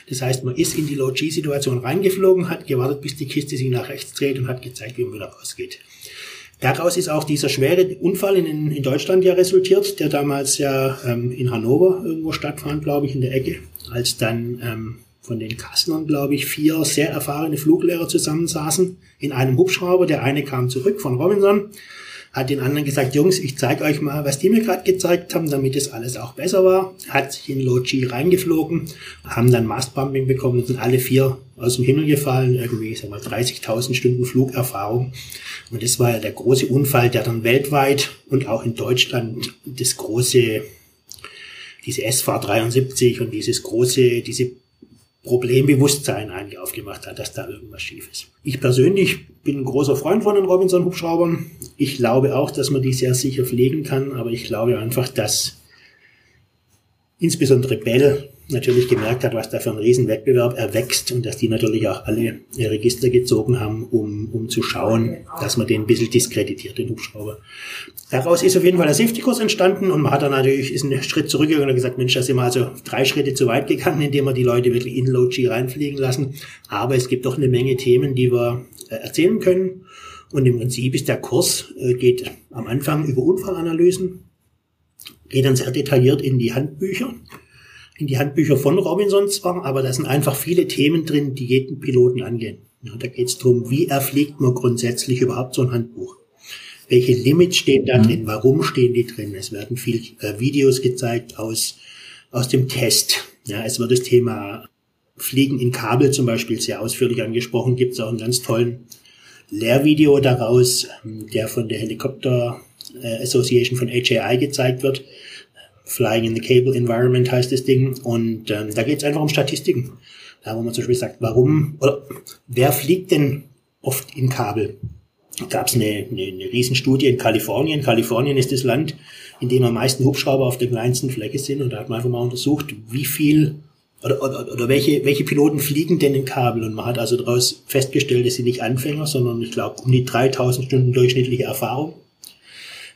Das heißt, man ist in die Low G-Situation reingeflogen, hat gewartet, bis die Kiste sich nach rechts dreht und hat gezeigt, wie man wieder rausgeht. Daraus ist auch dieser schwere Unfall in, in Deutschland ja resultiert, der damals ja ähm, in Hannover irgendwo stattfand, glaube ich, in der Ecke, als dann ähm, von den Kasslern, glaube ich, vier sehr erfahrene Fluglehrer zusammensaßen in einem Hubschrauber. Der eine kam zurück von Robinson, hat den anderen gesagt, Jungs, ich zeige euch mal, was die mir gerade gezeigt haben, damit es alles auch besser war. Hat sich in Low G reingeflogen, haben dann Mastbumping bekommen und sind alle vier aus dem Himmel gefallen, irgendwie, ich sag mal, 30.000 Stunden Flugerfahrung. Und das war ja der große Unfall, der dann weltweit und auch in Deutschland das große, diese SV 73 und dieses große, diese Problembewusstsein eigentlich aufgemacht hat, dass da irgendwas schief ist. Ich persönlich bin ein großer Freund von den Robinson-Hubschraubern. Ich glaube auch, dass man die sehr sicher pflegen kann, aber ich glaube einfach, dass insbesondere Bell natürlich gemerkt hat, was da für ein Riesenwettbewerb erwächst und dass die natürlich auch alle Register gezogen haben, um, um zu schauen, dass man den ein bisschen diskreditiert, den Hubschrauber. Daraus ist auf jeden Fall der Safety-Kurs entstanden und man hat dann natürlich ist einen Schritt zurückgegangen und gesagt, Mensch, da sind wir also drei Schritte zu weit gegangen, indem wir die Leute wirklich in Low-G reinfliegen lassen. Aber es gibt doch eine Menge Themen, die wir äh, erzählen können. Und im Prinzip ist der Kurs, äh, geht am Anfang über Unfallanalysen, geht dann sehr detailliert in die Handbücher in die Handbücher von Robinson zwar, aber da sind einfach viele Themen drin, die jeden Piloten angehen. Ja, da geht es darum, wie erfliegt man grundsätzlich überhaupt so ein Handbuch? Welche Limits stehen da mhm. drin? Warum stehen die drin? Es werden viel äh, Videos gezeigt aus, aus dem Test. Ja, es wird das Thema Fliegen in Kabel zum Beispiel sehr ausführlich angesprochen. Gibt es auch einen ganz tollen Lehrvideo daraus, der von der Helicopter äh, Association von HAI gezeigt wird. Flying in the Cable Environment heißt das Ding. Und ähm, da geht es einfach um Statistiken. Da wo man zum Beispiel sagt, warum oder wer fliegt denn oft in Kabel? Gab es eine, eine, eine Riesenstudie in Kalifornien. Kalifornien ist das Land, in dem am meisten Hubschrauber auf der kleinsten Fläche sind. Und da hat man einfach mal untersucht, wie viel oder, oder, oder welche, welche Piloten fliegen denn in Kabel? Und man hat also daraus festgestellt, dass sie nicht Anfänger, sondern ich glaube um die 3000 Stunden durchschnittliche Erfahrung.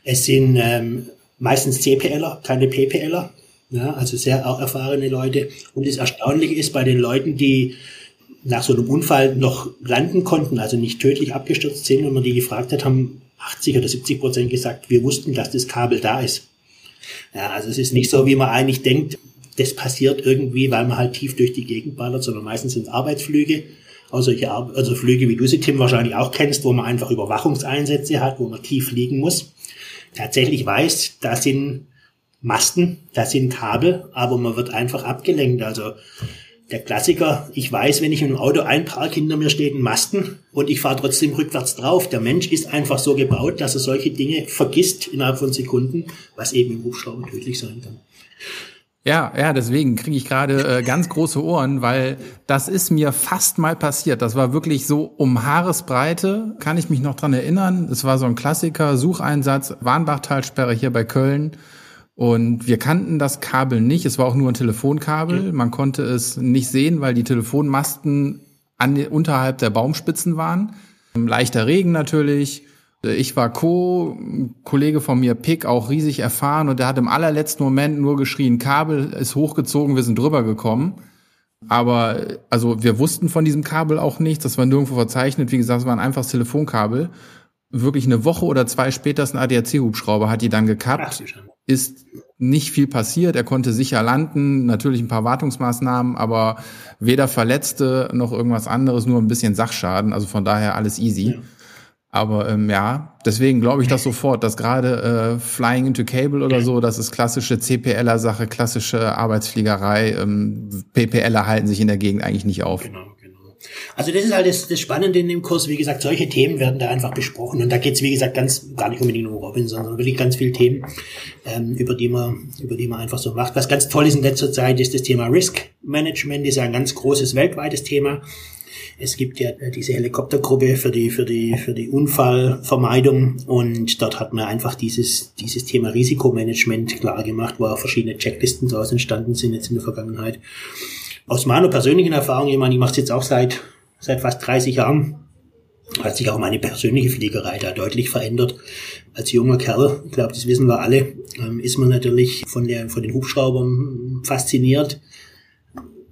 Es sind ähm, meistens CPLer, keine PPLer, ja, also sehr erfahrene Leute. Und das Erstaunliche ist bei den Leuten, die nach so einem Unfall noch landen konnten, also nicht tödlich abgestürzt sind, und man die gefragt hat, haben 80 oder 70 Prozent gesagt, wir wussten, dass das Kabel da ist. Ja, also es ist nicht so, wie man eigentlich denkt, das passiert irgendwie, weil man halt tief durch die Gegend ballert, sondern meistens sind es Arbeitsflüge. Also, Ar also Flüge, wie du sie, Tim, wahrscheinlich auch kennst, wo man einfach Überwachungseinsätze hat, wo man tief fliegen muss. Tatsächlich weiß, da sind Masten, da sind Kabel, aber man wird einfach abgelenkt. Also der Klassiker, ich weiß, wenn ich im Auto einpark, hinter mir steht ein Masten und ich fahre trotzdem rückwärts drauf. Der Mensch ist einfach so gebaut, dass er solche Dinge vergisst innerhalb von Sekunden, was eben im Hubschrauber tödlich sein kann. Ja, ja, deswegen kriege ich gerade äh, ganz große Ohren, weil das ist mir fast mal passiert. Das war wirklich so um Haaresbreite, kann ich mich noch dran erinnern. Es war so ein Klassiker, Sucheinsatz, Warnbachtalsperre hier bei Köln. Und wir kannten das Kabel nicht. Es war auch nur ein Telefonkabel. Man konnte es nicht sehen, weil die Telefonmasten an, unterhalb der Baumspitzen waren. Leichter Regen natürlich. Ich war Co, Kollege von mir, Pick, auch riesig erfahren und der hat im allerletzten Moment nur geschrien, Kabel ist hochgezogen, wir sind drüber gekommen. Aber also wir wussten von diesem Kabel auch nichts, das war nirgendwo verzeichnet. Wie gesagt, es war ein einfaches Telefonkabel. Wirklich eine Woche oder zwei später ist ein ADAC-Hubschrauber, hat die dann gekappt. Ist nicht viel passiert, er konnte sicher landen, natürlich ein paar Wartungsmaßnahmen, aber weder Verletzte noch irgendwas anderes, nur ein bisschen Sachschaden. Also von daher alles easy. Ja. Aber ähm, ja, deswegen glaube ich das sofort, dass gerade äh, Flying into Cable oder so, das ist klassische CPLer-Sache, klassische Arbeitsfliegerei. Ähm, PPLer halten sich in der Gegend eigentlich nicht auf. Genau, genau. Also das ist halt das, das Spannende in dem Kurs. Wie gesagt, solche Themen werden da einfach besprochen. Und da geht's wie gesagt, ganz gar nicht unbedingt um Robin, sondern wirklich ganz viele Themen, ähm, über, die man, über die man einfach so macht. Was ganz toll ist in letzter Zeit, ist das Thema Risk Management. Das ist ein ganz großes weltweites Thema. Es gibt ja äh, diese Helikoptergruppe für die, für die, für die Unfallvermeidung und dort hat man einfach dieses, dieses Thema Risikomanagement klar gemacht, wo auch verschiedene Checklisten daraus entstanden sind jetzt in der Vergangenheit. Aus meiner persönlichen Erfahrung, ich meine, ich mache es jetzt auch seit, seit fast 30 Jahren, hat sich auch meine persönliche Fliegerei da deutlich verändert. Als junger Kerl, ich glaube, das wissen wir alle, ähm, ist man natürlich von, der, von den Hubschraubern fasziniert,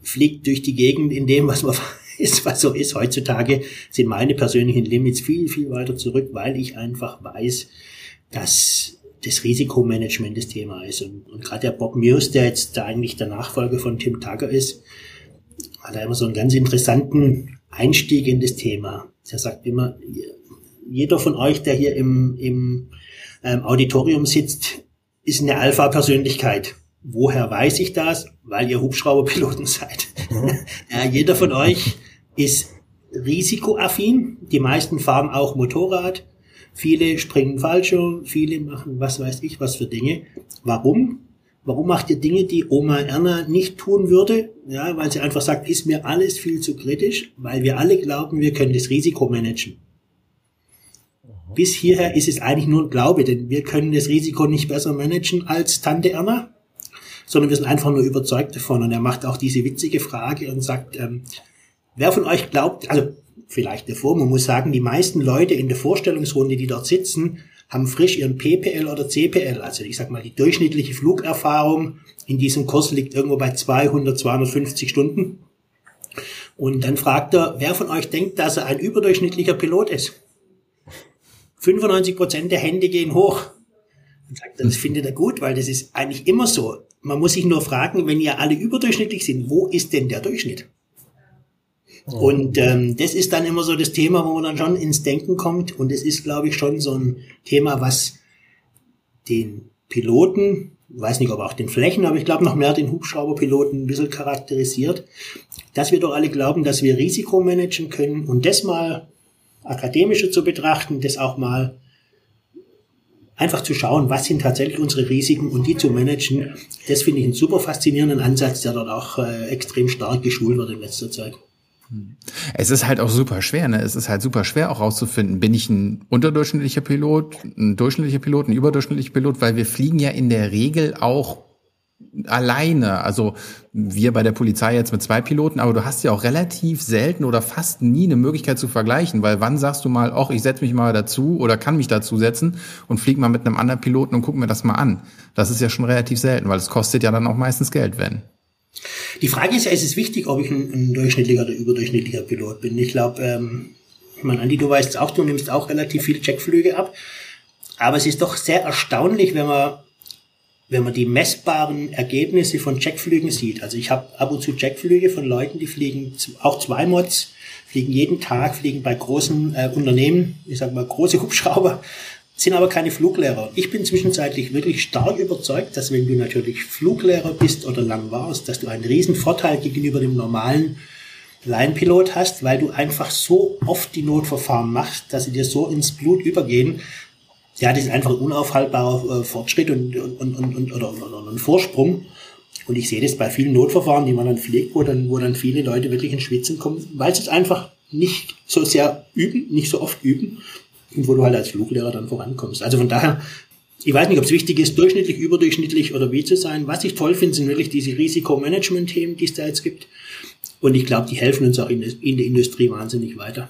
fliegt durch die Gegend in dem, was man ist, was so ist. Heutzutage sind meine persönlichen Limits viel, viel weiter zurück, weil ich einfach weiß, dass das Risikomanagement das Thema ist. Und, und gerade der Bob Muse, der jetzt da eigentlich der Nachfolger von Tim Tucker ist, hat er immer so einen ganz interessanten Einstieg in das Thema. Er sagt immer, jeder von euch, der hier im, im ähm, Auditorium sitzt, ist eine Alpha-Persönlichkeit. Woher weiß ich das? Weil ihr Hubschrauberpiloten seid. Mhm. ja, jeder von euch ist risikoaffin. Die meisten fahren auch Motorrad. Viele springen Fallschirm, viele machen was weiß ich was für Dinge. Warum? Warum macht ihr Dinge, die Oma Erna nicht tun würde? Ja, weil sie einfach sagt, ist mir alles viel zu kritisch, weil wir alle glauben, wir können das Risiko managen. Bis hierher ist es eigentlich nur ein Glaube, denn wir können das Risiko nicht besser managen als Tante Erna, sondern wir sind einfach nur überzeugt davon. Und er macht auch diese witzige Frage und sagt, ähm, Wer von euch glaubt, also vielleicht davor, man muss sagen, die meisten Leute in der Vorstellungsrunde, die dort sitzen, haben frisch ihren PPL oder CPL, also ich sag mal, die durchschnittliche Flugerfahrung in diesem Kurs liegt irgendwo bei 200, 250 Stunden. Und dann fragt er, wer von euch denkt, dass er ein überdurchschnittlicher Pilot ist? 95 Prozent der Hände gehen hoch. Und sagt das findet er gut, weil das ist eigentlich immer so. Man muss sich nur fragen, wenn ihr alle überdurchschnittlich sind, wo ist denn der Durchschnitt? Und ähm, das ist dann immer so das Thema, wo man dann schon ins Denken kommt. Und es ist, glaube ich, schon so ein Thema, was den Piloten, weiß nicht, ob auch den Flächen, aber ich glaube noch mehr den Hubschrauberpiloten ein bisschen charakterisiert, dass wir doch alle glauben, dass wir Risiko managen können und das mal akademischer zu betrachten, das auch mal einfach zu schauen, was sind tatsächlich unsere Risiken und die zu managen, das finde ich einen super faszinierenden Ansatz, der dort auch äh, extrem stark geschult wird in letzter Zeit. Es ist halt auch super schwer, ne? Es ist halt super schwer auch rauszufinden, bin ich ein unterdurchschnittlicher Pilot, ein durchschnittlicher Pilot, ein überdurchschnittlicher Pilot, weil wir fliegen ja in der Regel auch alleine. Also wir bei der Polizei jetzt mit zwei Piloten, aber du hast ja auch relativ selten oder fast nie eine Möglichkeit zu vergleichen, weil wann sagst du mal, ach, ich setze mich mal dazu oder kann mich dazu setzen und flieg mal mit einem anderen Piloten und guck mir das mal an. Das ist ja schon relativ selten, weil es kostet ja dann auch meistens Geld, wenn. Die Frage ist ja, ist es wichtig, ob ich ein, ein durchschnittlicher oder überdurchschnittlicher Pilot bin? Ich glaube, ähm, ich meine, Andi, du weißt auch, du nimmst auch relativ viele Checkflüge ab. Aber es ist doch sehr erstaunlich, wenn man wenn man die messbaren Ergebnisse von Checkflügen sieht, also ich habe ab und zu Checkflüge von Leuten, die fliegen auch zwei Mods, fliegen jeden Tag, fliegen bei großen äh, Unternehmen, ich sag mal große Hubschrauber, sind aber keine Fluglehrer. Ich bin zwischenzeitlich wirklich stark überzeugt, dass wenn du natürlich Fluglehrer bist oder lang warst, dass du einen riesen Vorteil gegenüber dem normalen Laienpilot hast, weil du einfach so oft die Notverfahren machst, dass sie dir so ins Blut übergehen, ja, das ist einfach ein unaufhaltbarer äh, Fortschritt und, und, und, und oder, oder ein Vorsprung. Und ich sehe das bei vielen Notverfahren, die man dann pflegt, wo dann, wo dann viele Leute wirklich in Schwitzen kommen, weil sie es einfach nicht so sehr üben, nicht so oft üben und wo du halt als Fluglehrer dann vorankommst. Also von daher, ich weiß nicht, ob es wichtig ist, durchschnittlich, überdurchschnittlich oder wie zu sein. Was ich toll finde, sind wirklich diese Risikomanagement-Themen, die es da jetzt gibt. Und ich glaube, die helfen uns auch in, in der Industrie wahnsinnig weiter.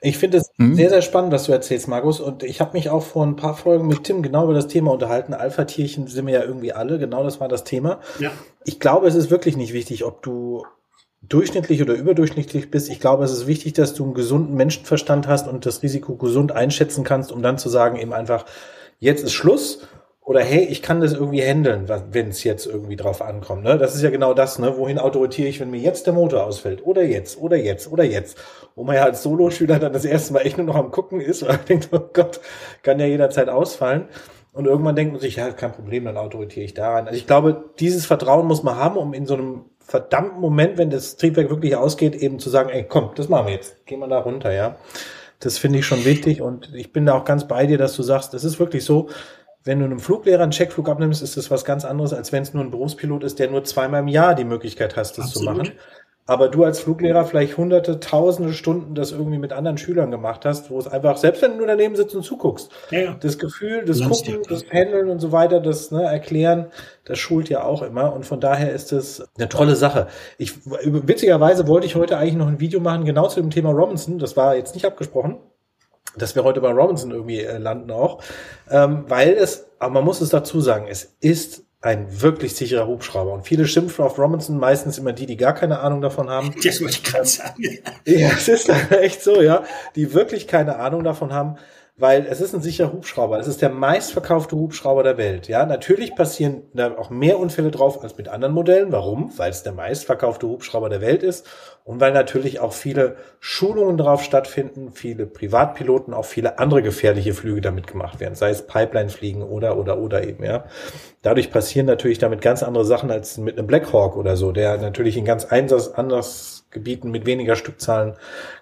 Ich finde es hm? sehr, sehr spannend, was du erzählst, Markus. Und ich habe mich auch vor ein paar Folgen mit Tim genau über das Thema unterhalten. Alpha-Tierchen sind wir ja irgendwie alle. Genau das war das Thema. Ja. Ich glaube, es ist wirklich nicht wichtig, ob du durchschnittlich oder überdurchschnittlich bist. Ich glaube, es ist wichtig, dass du einen gesunden Menschenverstand hast und das Risiko gesund einschätzen kannst, um dann zu sagen, eben einfach, jetzt ist Schluss oder hey, ich kann das irgendwie handeln, wenn es jetzt irgendwie drauf ankommt. Ne? Das ist ja genau das, ne? wohin autoritiere ich, wenn mir jetzt der Motor ausfällt oder jetzt oder jetzt oder jetzt. Wo man ja als Soloschüler dann das erste Mal echt nur noch am gucken ist, weil man denkt, oh Gott, kann ja jederzeit ausfallen. Und irgendwann denkt man sich, ja, kein Problem, dann autoritiere ich da rein. Also ich glaube, dieses Vertrauen muss man haben, um in so einem verdammten Moment, wenn das Triebwerk wirklich ausgeht, eben zu sagen, ey, komm, das machen wir jetzt. Gehen wir da runter, ja. Das finde ich schon wichtig und ich bin da auch ganz bei dir, dass du sagst, das ist wirklich so, wenn du einem Fluglehrer einen Checkflug abnimmst, ist das was ganz anderes, als wenn es nur ein Berufspilot ist, der nur zweimal im Jahr die Möglichkeit hast, das Absolut. zu machen. Aber du als Fluglehrer vielleicht hunderte, tausende Stunden das irgendwie mit anderen Schülern gemacht hast, wo es einfach, selbst wenn du daneben sitzt und zuguckst, ja, ja. das Gefühl, das Landst Gucken, das Handeln und so weiter, das ne, Erklären, das schult ja auch immer. Und von daher ist es eine tolle Sache. Ich, witzigerweise wollte ich heute eigentlich noch ein Video machen, genau zu dem Thema Robinson. Das war jetzt nicht abgesprochen dass wir heute bei Robinson irgendwie äh, landen auch, ähm, weil es, aber man muss es dazu sagen, es ist ein wirklich sicherer Hubschrauber. Und viele schimpfen auf Robinson, meistens immer die, die gar keine Ahnung davon haben. Das wollte ich gerade sagen. Ja, es ist echt so, ja, die wirklich keine Ahnung davon haben weil es ist ein sicherer Hubschrauber. Es ist der meistverkaufte Hubschrauber der Welt. Ja, natürlich passieren da auch mehr Unfälle drauf als mit anderen Modellen. Warum? Weil es der meistverkaufte Hubschrauber der Welt ist und weil natürlich auch viele Schulungen drauf stattfinden, viele Privatpiloten, auch viele andere gefährliche Flüge damit gemacht werden, sei es Pipeline-Fliegen oder oder oder eben. Ja, dadurch passieren natürlich damit ganz andere Sachen als mit einem Blackhawk oder so, der natürlich in ganz einsatz anders Gebieten mit weniger Stückzahlen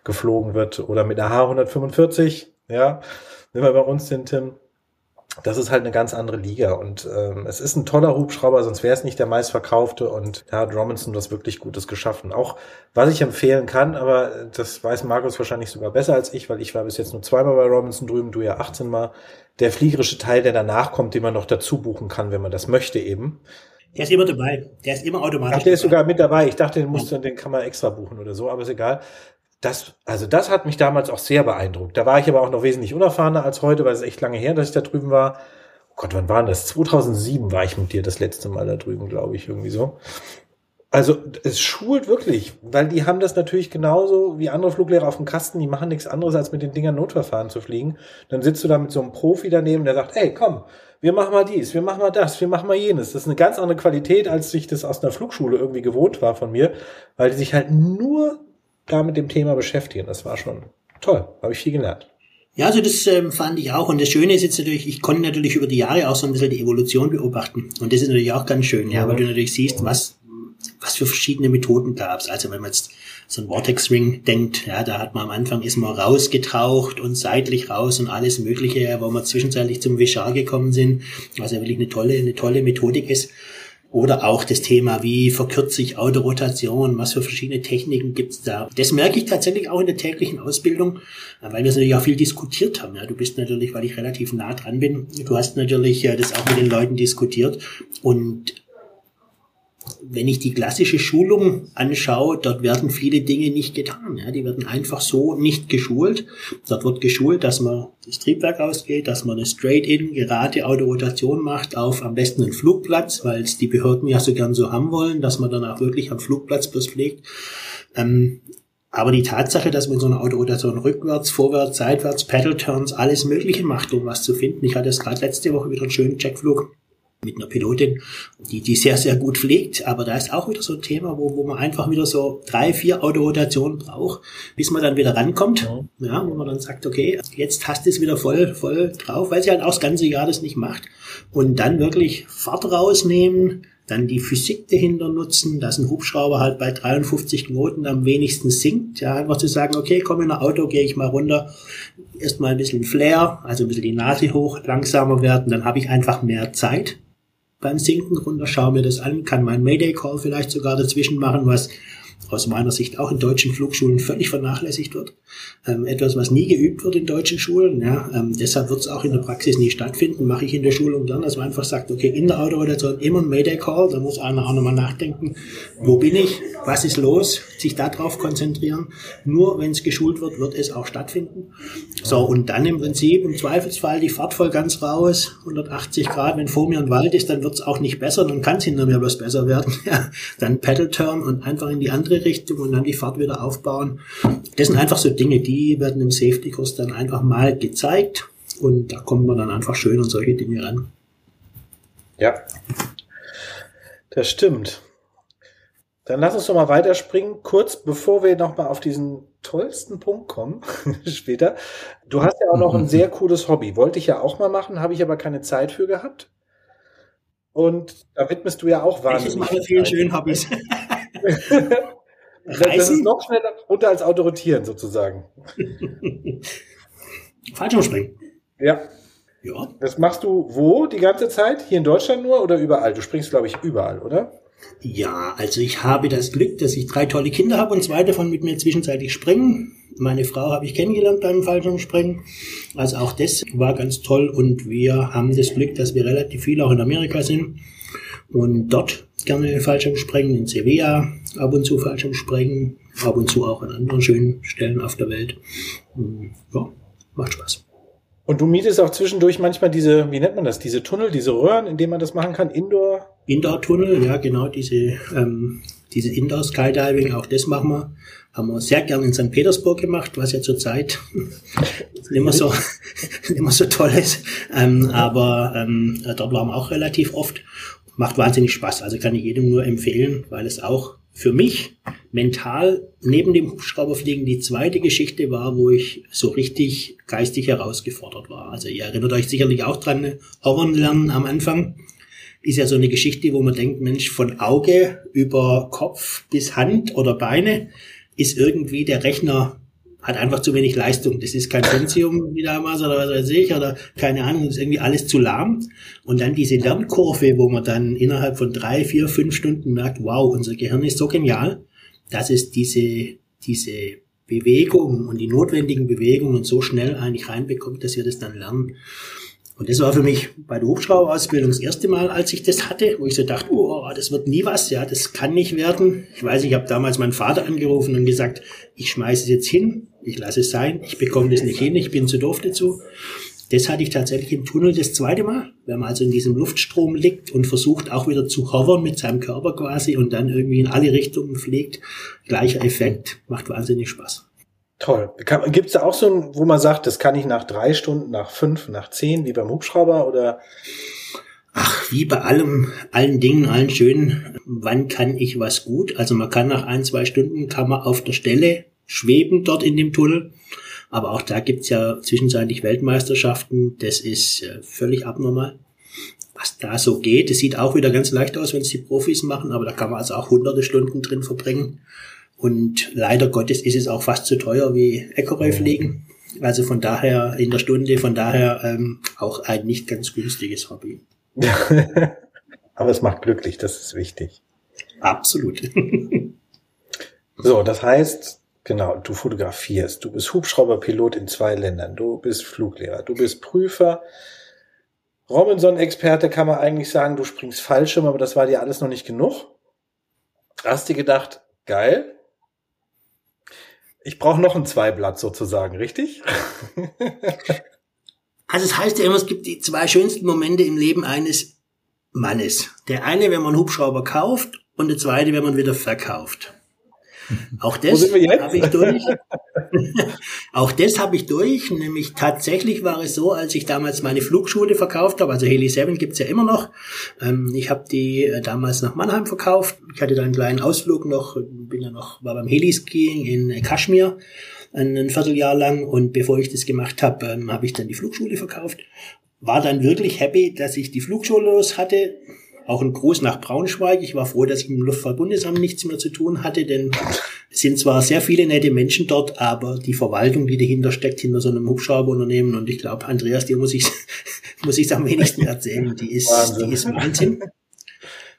geflogen wird oder mit der H145 ja, wenn wir bei uns sind, Tim, das ist halt eine ganz andere Liga und ähm, es ist ein toller Hubschrauber, sonst wäre es nicht der meistverkaufte und da hat Robinson was wirklich Gutes geschaffen. Auch was ich empfehlen kann, aber das weiß Markus wahrscheinlich sogar besser als ich, weil ich war bis jetzt nur zweimal bei Robinson drüben, du ja 18 Mal. Der fliegerische Teil, der danach kommt, den man noch dazu buchen kann, wenn man das möchte eben. Der ist immer dabei. Der ist immer automatisch. Ach, der ist sogar mit dabei. Ich dachte, den musst du, den kann man extra buchen oder so, aber ist egal das, also das hat mich damals auch sehr beeindruckt. Da war ich aber auch noch wesentlich unerfahrener als heute, weil es echt lange her, dass ich da drüben war. Oh Gott, wann war das? 2007 war ich mit dir das letzte Mal da drüben, glaube ich, irgendwie so. Also es schult wirklich, weil die haben das natürlich genauso wie andere Fluglehrer auf dem Kasten, die machen nichts anderes, als mit den Dingern Notverfahren zu fliegen. Dann sitzt du da mit so einem Profi daneben, der sagt, hey, komm, wir machen mal dies, wir machen mal das, wir machen mal jenes. Das ist eine ganz andere Qualität, als ich das aus einer Flugschule irgendwie gewohnt war von mir, weil die sich halt nur da mit dem Thema beschäftigen. Das war schon toll, habe ich viel gelernt. Ja, also das ähm, fand ich auch. Und das Schöne ist jetzt natürlich, ich konnte natürlich über die Jahre auch so ein bisschen die Evolution beobachten. Und das ist natürlich auch ganz schön, ja, weil du natürlich siehst, was, was für verschiedene Methoden gab es. Also wenn man jetzt so ein Vortex Ring denkt, ja, da hat man am Anfang ist man rausgetaucht und seitlich raus und alles Mögliche, wo wir zwischenzeitlich zum Vishar gekommen sind, was ja wirklich eine tolle, eine tolle Methodik ist. Oder auch das Thema, wie verkürze ich Autorotation, was für verschiedene Techniken gibt's da. Das merke ich tatsächlich auch in der täglichen Ausbildung, weil wir es natürlich auch viel diskutiert haben. Du bist natürlich, weil ich relativ nah dran bin, du hast natürlich äh, das auch mit den Leuten diskutiert. Und wenn ich die klassische Schulung anschaue, dort werden viele Dinge nicht getan. Ja, die werden einfach so nicht geschult. Dort wird geschult, dass man das Triebwerk ausgeht, dass man eine Straight-in, gerade Autorotation macht auf am besten einen Flugplatz, weil es die Behörden ja so gern so haben wollen, dass man dann auch wirklich am Flugplatz bloß fliegt. Ähm, aber die Tatsache, dass man so eine Autorotation rückwärts, vorwärts, seitwärts, Pedal-Turns, alles Mögliche macht, um was zu finden. Ich hatte es gerade letzte Woche wieder einen schönen Checkflug mit einer Pilotin, die, die sehr, sehr gut fliegt. Aber da ist auch wieder so ein Thema, wo, wo man einfach wieder so drei, vier Autorotationen braucht, bis man dann wieder rankommt. Ja. ja, wo man dann sagt, okay, jetzt hast du es wieder voll, voll drauf, weil sie halt auch das ganze Jahr das nicht macht. Und dann wirklich Fahrt rausnehmen, dann die Physik dahinter nutzen, dass ein Hubschrauber halt bei 53 Knoten am wenigsten sinkt. Ja, einfach zu sagen, okay, komm in ein Auto, gehe ich mal runter, erstmal ein bisschen Flair, also ein bisschen die Nase hoch, langsamer werden, dann habe ich einfach mehr Zeit beim Sinken runter, schaue mir das an, kann meinen Mayday-Call vielleicht sogar dazwischen machen, was aus meiner Sicht auch in deutschen Flugschulen völlig vernachlässigt wird. Ähm, etwas, was nie geübt wird in deutschen Schulen. Ja, ähm, deshalb wird es auch in der Praxis nie stattfinden. Mache ich in der Schulung dann, dass man einfach sagt, okay, in der Autorotation immer ein Mayday-Call, da muss einer auch nochmal nachdenken, wo bin ich, was ist los, sich darauf konzentrieren. Nur wenn es geschult wird, wird es auch stattfinden. So, und dann im Prinzip im Zweifelsfall die Fahrt voll ganz raus, 180 Grad, wenn vor mir ein Wald ist, dann wird es auch nicht besser, dann kann es hinter mir bloß besser werden. Dann Pedal Turn und einfach in die andere andere Richtung und dann die Fahrt wieder aufbauen. Das sind einfach so Dinge, die werden im Safety-Kurs dann einfach mal gezeigt und da kommt man dann einfach schön an solche Dinge ran. Ja, das stimmt. Dann lass uns doch mal weiterspringen, kurz bevor wir nochmal auf diesen tollsten Punkt kommen, später. Du hast ja auch noch ein sehr cooles Hobby. Wollte ich ja auch mal machen, habe ich aber keine Zeit für gehabt. Und da widmest du ja auch wahnsinnig. Ich mache vielen schönen Hobbys. Reisen? Das ist noch schneller runter als Autorotieren sozusagen. Fallschirmspringen. Ja. Ja. Das machst du wo die ganze Zeit? Hier in Deutschland nur oder überall? Du springst, glaube ich, überall, oder? Ja, also ich habe das Glück, dass ich drei tolle Kinder habe und zwei davon mit mir zwischenzeitlich springen. Meine Frau habe ich kennengelernt beim Fallschirmspringen. Also auch das war ganz toll und wir haben das Glück, dass wir relativ viel auch in Amerika sind und dort gerne Fallschirm springen, in Sevilla ab und zu Fallschirm springen, ab und zu auch an anderen schönen Stellen auf der Welt. Hm, ja, macht Spaß. Und du mietest auch zwischendurch manchmal diese, wie nennt man das, diese Tunnel, diese Röhren, in denen man das machen kann, Indoor? Indoor-Tunnel, ja genau, diese, ähm, diese Indoor-Skydiving, auch das machen wir. Haben wir sehr gern in St. Petersburg gemacht, was ja zurzeit nicht mehr so, nicht mehr so toll ist. Ähm, aber ähm, dort waren wir auch relativ oft macht wahnsinnig Spaß. Also kann ich jedem nur empfehlen, weil es auch für mich mental neben dem Hubschrauberfliegen die zweite Geschichte war, wo ich so richtig geistig herausgefordert war. Also ihr erinnert euch sicherlich auch dran, Horror lernen am Anfang ist ja so eine Geschichte, wo man denkt, Mensch, von Auge über Kopf bis Hand oder Beine ist irgendwie der Rechner hat einfach zu wenig Leistung. Das ist kein Pentium wie damals oder was weiß ich oder keine Ahnung, ist irgendwie alles zu lahm. Und dann diese Lernkurve, wo man dann innerhalb von drei, vier, fünf Stunden merkt, wow, unser Gehirn ist so genial, dass es diese, diese Bewegung und die notwendigen Bewegungen so schnell eigentlich reinbekommt, dass wir das dann lernen. Und das war für mich bei der Hubschrauberausbildung das erste Mal, als ich das hatte, wo ich so dachte, oh, das wird nie was, ja, das kann nicht werden. Ich weiß, ich habe damals meinen Vater angerufen und gesagt, ich schmeiße es jetzt hin, ich lasse es sein, ich bekomme das nicht hin, ich bin zu doof dazu. Das hatte ich tatsächlich im Tunnel das zweite Mal, wenn man also in diesem Luftstrom liegt und versucht auch wieder zu hovern mit seinem Körper quasi und dann irgendwie in alle Richtungen fliegt. Gleicher Effekt, macht wahnsinnig Spaß. Toll. Gibt es da auch so ein, wo man sagt, das kann ich nach drei Stunden, nach fünf, nach zehn, wie beim Hubschrauber oder? Ach, wie bei allem, allen Dingen, allen Schönen, wann kann ich was gut? Also man kann nach ein, zwei Stunden, kann man auf der Stelle schweben dort in dem Tunnel. Aber auch da gibt's ja zwischenzeitlich Weltmeisterschaften. Das ist äh, völlig abnormal, was da so geht. Es sieht auch wieder ganz leicht aus, wenn es die Profis machen, aber da kann man also auch hunderte Stunden drin verbringen. Und leider Gottes ist es auch fast so teuer wie Ecoray fliegen. Also von daher in der Stunde, von daher ähm, auch ein nicht ganz günstiges Hobby. Aber es macht glücklich, das ist wichtig. Absolut. so, das heißt, genau, du fotografierst, du bist Hubschrauberpilot in zwei Ländern, du bist Fluglehrer, du bist Prüfer, Robinson-Experte kann man eigentlich sagen, du springst Fallschirm, aber das war dir alles noch nicht genug. Hast dir gedacht, geil, ich brauche noch ein Zweiblatt sozusagen, richtig? also es heißt ja immer, es gibt die zwei schönsten Momente im Leben eines Mannes. Der eine, wenn man Hubschrauber kauft und der zweite, wenn man wieder verkauft. Auch das habe ich durch. auch das habe ich durch. Nämlich tatsächlich war es so, als ich damals meine Flugschule verkauft habe, also Heli 7 gibt's ja immer noch. Ähm, ich habe die äh, damals nach Mannheim verkauft. Ich hatte da einen kleinen Ausflug noch, bin ja noch, war beim Heliskiing in Kaschmir ein Vierteljahr lang und bevor ich das gemacht habe, ähm, habe ich dann die Flugschule verkauft. War dann wirklich happy, dass ich die Flugschule los hatte auch ein Gruß nach Braunschweig. Ich war froh, dass ich mit dem Luftfahrtbundesamt nichts mehr zu tun hatte, denn es sind zwar sehr viele nette Menschen dort, aber die Verwaltung, die dahinter steckt, hinter so einem Hubschrauberunternehmen, und ich glaube, Andreas, dir muss ich muss ich am wenigsten erzählen, die ist, Wahnsinn. die ist Wahnsinn.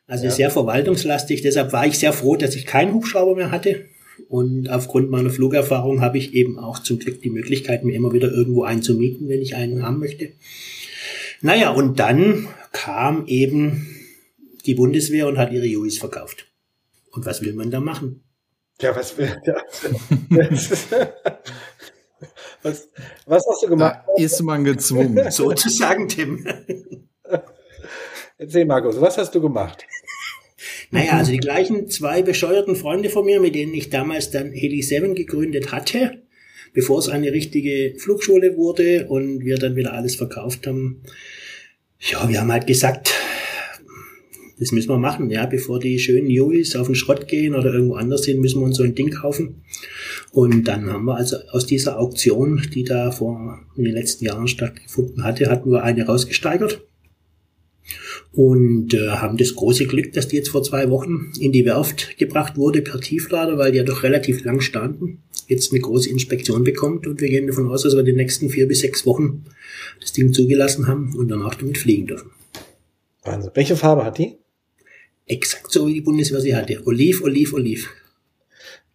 Also ja. sehr verwaltungslastig. Deshalb war ich sehr froh, dass ich keinen Hubschrauber mehr hatte. Und aufgrund meiner Flugerfahrung habe ich eben auch zum Glück die Möglichkeit, mir immer wieder irgendwo einzumieten, wenn ich einen haben möchte. Naja, und dann kam eben die Bundeswehr und hat ihre Juis verkauft. Und was will man da machen? Ja, was will, ja. was, was hast du gemacht? Da ist man gezwungen. Sozusagen, Tim. Erzähl, Markus, was hast du gemacht? Naja, also die gleichen zwei bescheuerten Freunde von mir, mit denen ich damals dann Heli 7 gegründet hatte, bevor es eine richtige Flugschule wurde und wir dann wieder alles verkauft haben. Ja, wir haben halt gesagt, das müssen wir machen, ja, bevor die schönen Juis auf den Schrott gehen oder irgendwo anders sind, müssen wir uns so ein Ding kaufen. Und dann haben wir also aus dieser Auktion, die da vor in den letzten Jahren stattgefunden hatte, hatten wir eine rausgesteigert und äh, haben das große Glück, dass die jetzt vor zwei Wochen in die Werft gebracht wurde per Tieflader, weil die ja doch relativ lang standen, jetzt eine große Inspektion bekommt und wir gehen davon aus, dass wir die nächsten vier bis sechs Wochen das Ding zugelassen haben und danach damit fliegen dürfen. Wahnsinn. Welche Farbe hat die? Exakt so wie die Bundeswehr sie hatte. Oliv, Oliv, Oliv.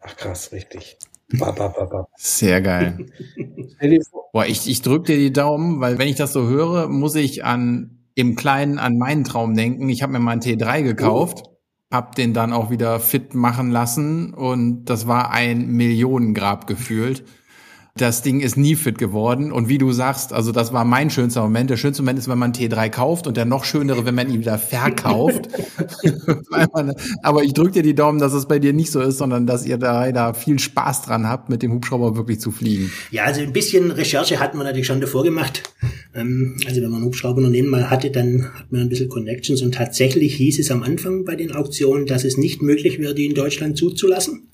Ach krass, richtig. Ba, ba, ba, ba. Sehr geil. Boah, ich, ich drücke dir die Daumen, weil wenn ich das so höre, muss ich an im Kleinen an meinen Traum denken. Ich habe mir mal einen T3 gekauft, oh. hab den dann auch wieder fit machen lassen und das war ein Millionengrab gefühlt. Das Ding ist nie fit geworden. Und wie du sagst, also das war mein schönster Moment. Der schönste Moment ist, wenn man T3 kauft und der noch schönere, wenn man ihn wieder verkauft. Aber ich drücke dir die Daumen, dass es bei dir nicht so ist, sondern dass ihr da, da viel Spaß dran habt, mit dem Hubschrauber wirklich zu fliegen. Ja, also ein bisschen Recherche hat man natürlich schon davor gemacht. Ähm, also wenn man ein Hubschrauberunternehmen mal hatte, dann hat man ein bisschen Connections und tatsächlich hieß es am Anfang bei den Auktionen, dass es nicht möglich wäre, die in Deutschland zuzulassen.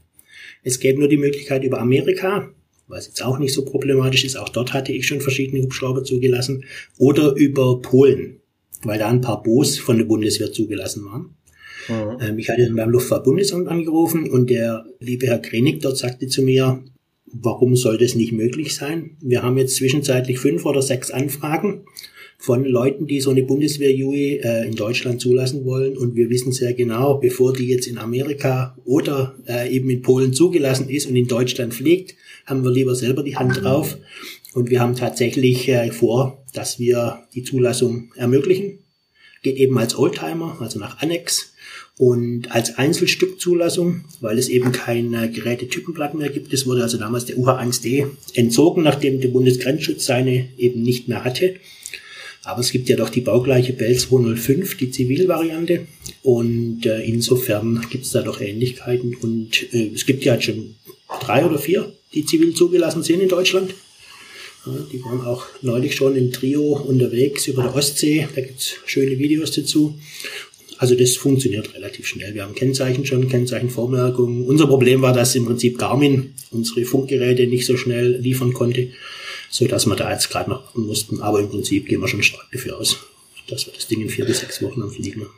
Es gäbe nur die Möglichkeit über Amerika was jetzt auch nicht so problematisch ist. Auch dort hatte ich schon verschiedene Hubschrauber zugelassen. Oder über Polen, weil da ein paar Boos von der Bundeswehr zugelassen waren. Mhm. Ähm, ich hatte dann beim Luftfahrtbundesamt angerufen und der liebe Herr Krenig dort sagte zu mir, warum soll das nicht möglich sein? Wir haben jetzt zwischenzeitlich fünf oder sechs Anfragen von Leuten, die so eine Bundeswehr-UI äh, in Deutschland zulassen wollen. Und wir wissen sehr genau, bevor die jetzt in Amerika oder äh, eben in Polen zugelassen ist und in Deutschland fliegt, haben wir lieber selber die Hand drauf. Und wir haben tatsächlich äh, vor, dass wir die Zulassung ermöglichen. Geht eben als Oldtimer, also nach Annex und als Einzelstückzulassung, weil es eben keine Gerätetypenblatt mehr gibt. Es wurde also damals der UH1D entzogen, nachdem der Bundesgrenzschutz seine eben nicht mehr hatte. Aber es gibt ja doch die baugleiche Bell 205, die Zivilvariante. Und äh, insofern gibt es da doch Ähnlichkeiten. Und äh, es gibt ja schon drei oder vier, die zivil zugelassen sind in Deutschland. Ja, die waren auch neulich schon im Trio unterwegs über der Ostsee. Da gibt's schöne Videos dazu. Also das funktioniert relativ schnell. Wir haben Kennzeichen schon, Kennzeichenvormerkungen. Unser Problem war, dass im Prinzip Garmin unsere Funkgeräte nicht so schnell liefern konnte so dass wir da jetzt gerade noch warten mussten. Aber im Prinzip gehen wir schon stark dafür aus, dass wir das Ding in vier bis sechs Wochen am Fliegen haben.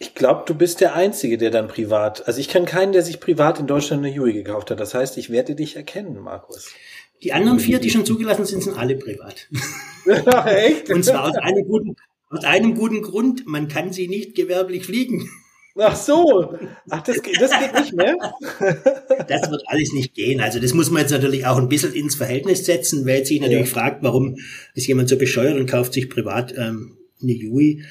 Ich glaube, du bist der Einzige, der dann privat, also ich kenne keinen, der sich privat in Deutschland eine Yui gekauft hat. Das heißt, ich werde dich erkennen, Markus. Die anderen vier, die schon zugelassen sind, sind alle privat. Echt? Und zwar aus einem guten, Aus einem guten Grund, man kann sie nicht gewerblich fliegen. Ach so, ach, das, geht, das geht nicht mehr? das wird alles nicht gehen. Also das muss man jetzt natürlich auch ein bisschen ins Verhältnis setzen, weil sich natürlich ja. fragt, warum ist jemand so bescheuert und kauft sich privat ähm, eine Yui.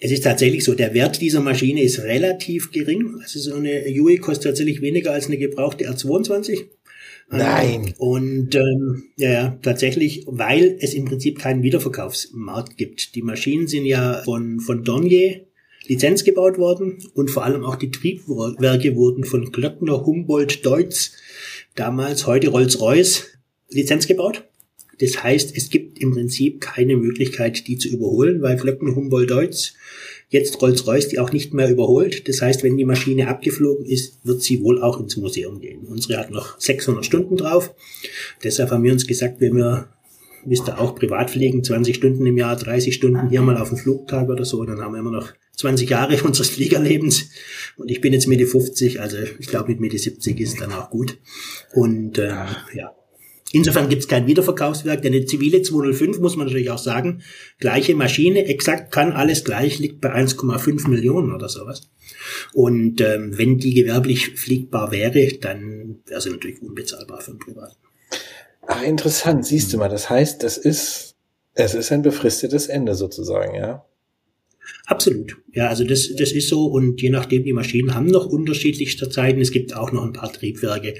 Es ist tatsächlich so, der Wert dieser Maschine ist relativ gering. Also so eine Yui kostet tatsächlich weniger als eine gebrauchte R22. Nein. Und ähm, ja, ja, tatsächlich, weil es im Prinzip keinen Wiederverkaufsmarkt gibt. Die Maschinen sind ja von, von Dornier Lizenz gebaut worden und vor allem auch die Triebwerke wurden von Glöckner, Humboldt, Deutz, damals heute Rolls-Royce, Lizenz gebaut. Das heißt, es gibt im Prinzip keine Möglichkeit, die zu überholen, weil Glöckner, Humboldt, Deutz jetzt Rolls-Royce die auch nicht mehr überholt. Das heißt, wenn die Maschine abgeflogen ist, wird sie wohl auch ins Museum gehen. Unsere hat noch 600 Stunden drauf. Deshalb haben wir uns gesagt, wenn wir wisst ihr auch privat fliegen, 20 Stunden im Jahr, 30 Stunden hier mal auf dem Flugtag oder so, dann haben wir immer noch 20 Jahre unseres Fliegerlebens. Und ich bin jetzt Mitte 50, also ich glaube mit Mitte 70 ist dann auch gut. Und äh, ja, Insofern gibt es kein Wiederverkaufswerk, denn eine zivile 205 muss man natürlich auch sagen, gleiche Maschine, exakt kann alles gleich, liegt bei 1,5 Millionen oder sowas. Und ähm, wenn die gewerblich fliegbar wäre, dann wäre sie natürlich unbezahlbar für einen Privaten. Ah, interessant, siehst du mal, das heißt, das ist, es ist ein befristetes Ende sozusagen, ja? Absolut. Ja, also das, das ist so und je nachdem, die Maschinen haben noch unterschiedlichste Zeiten. Es gibt auch noch ein paar Triebwerke,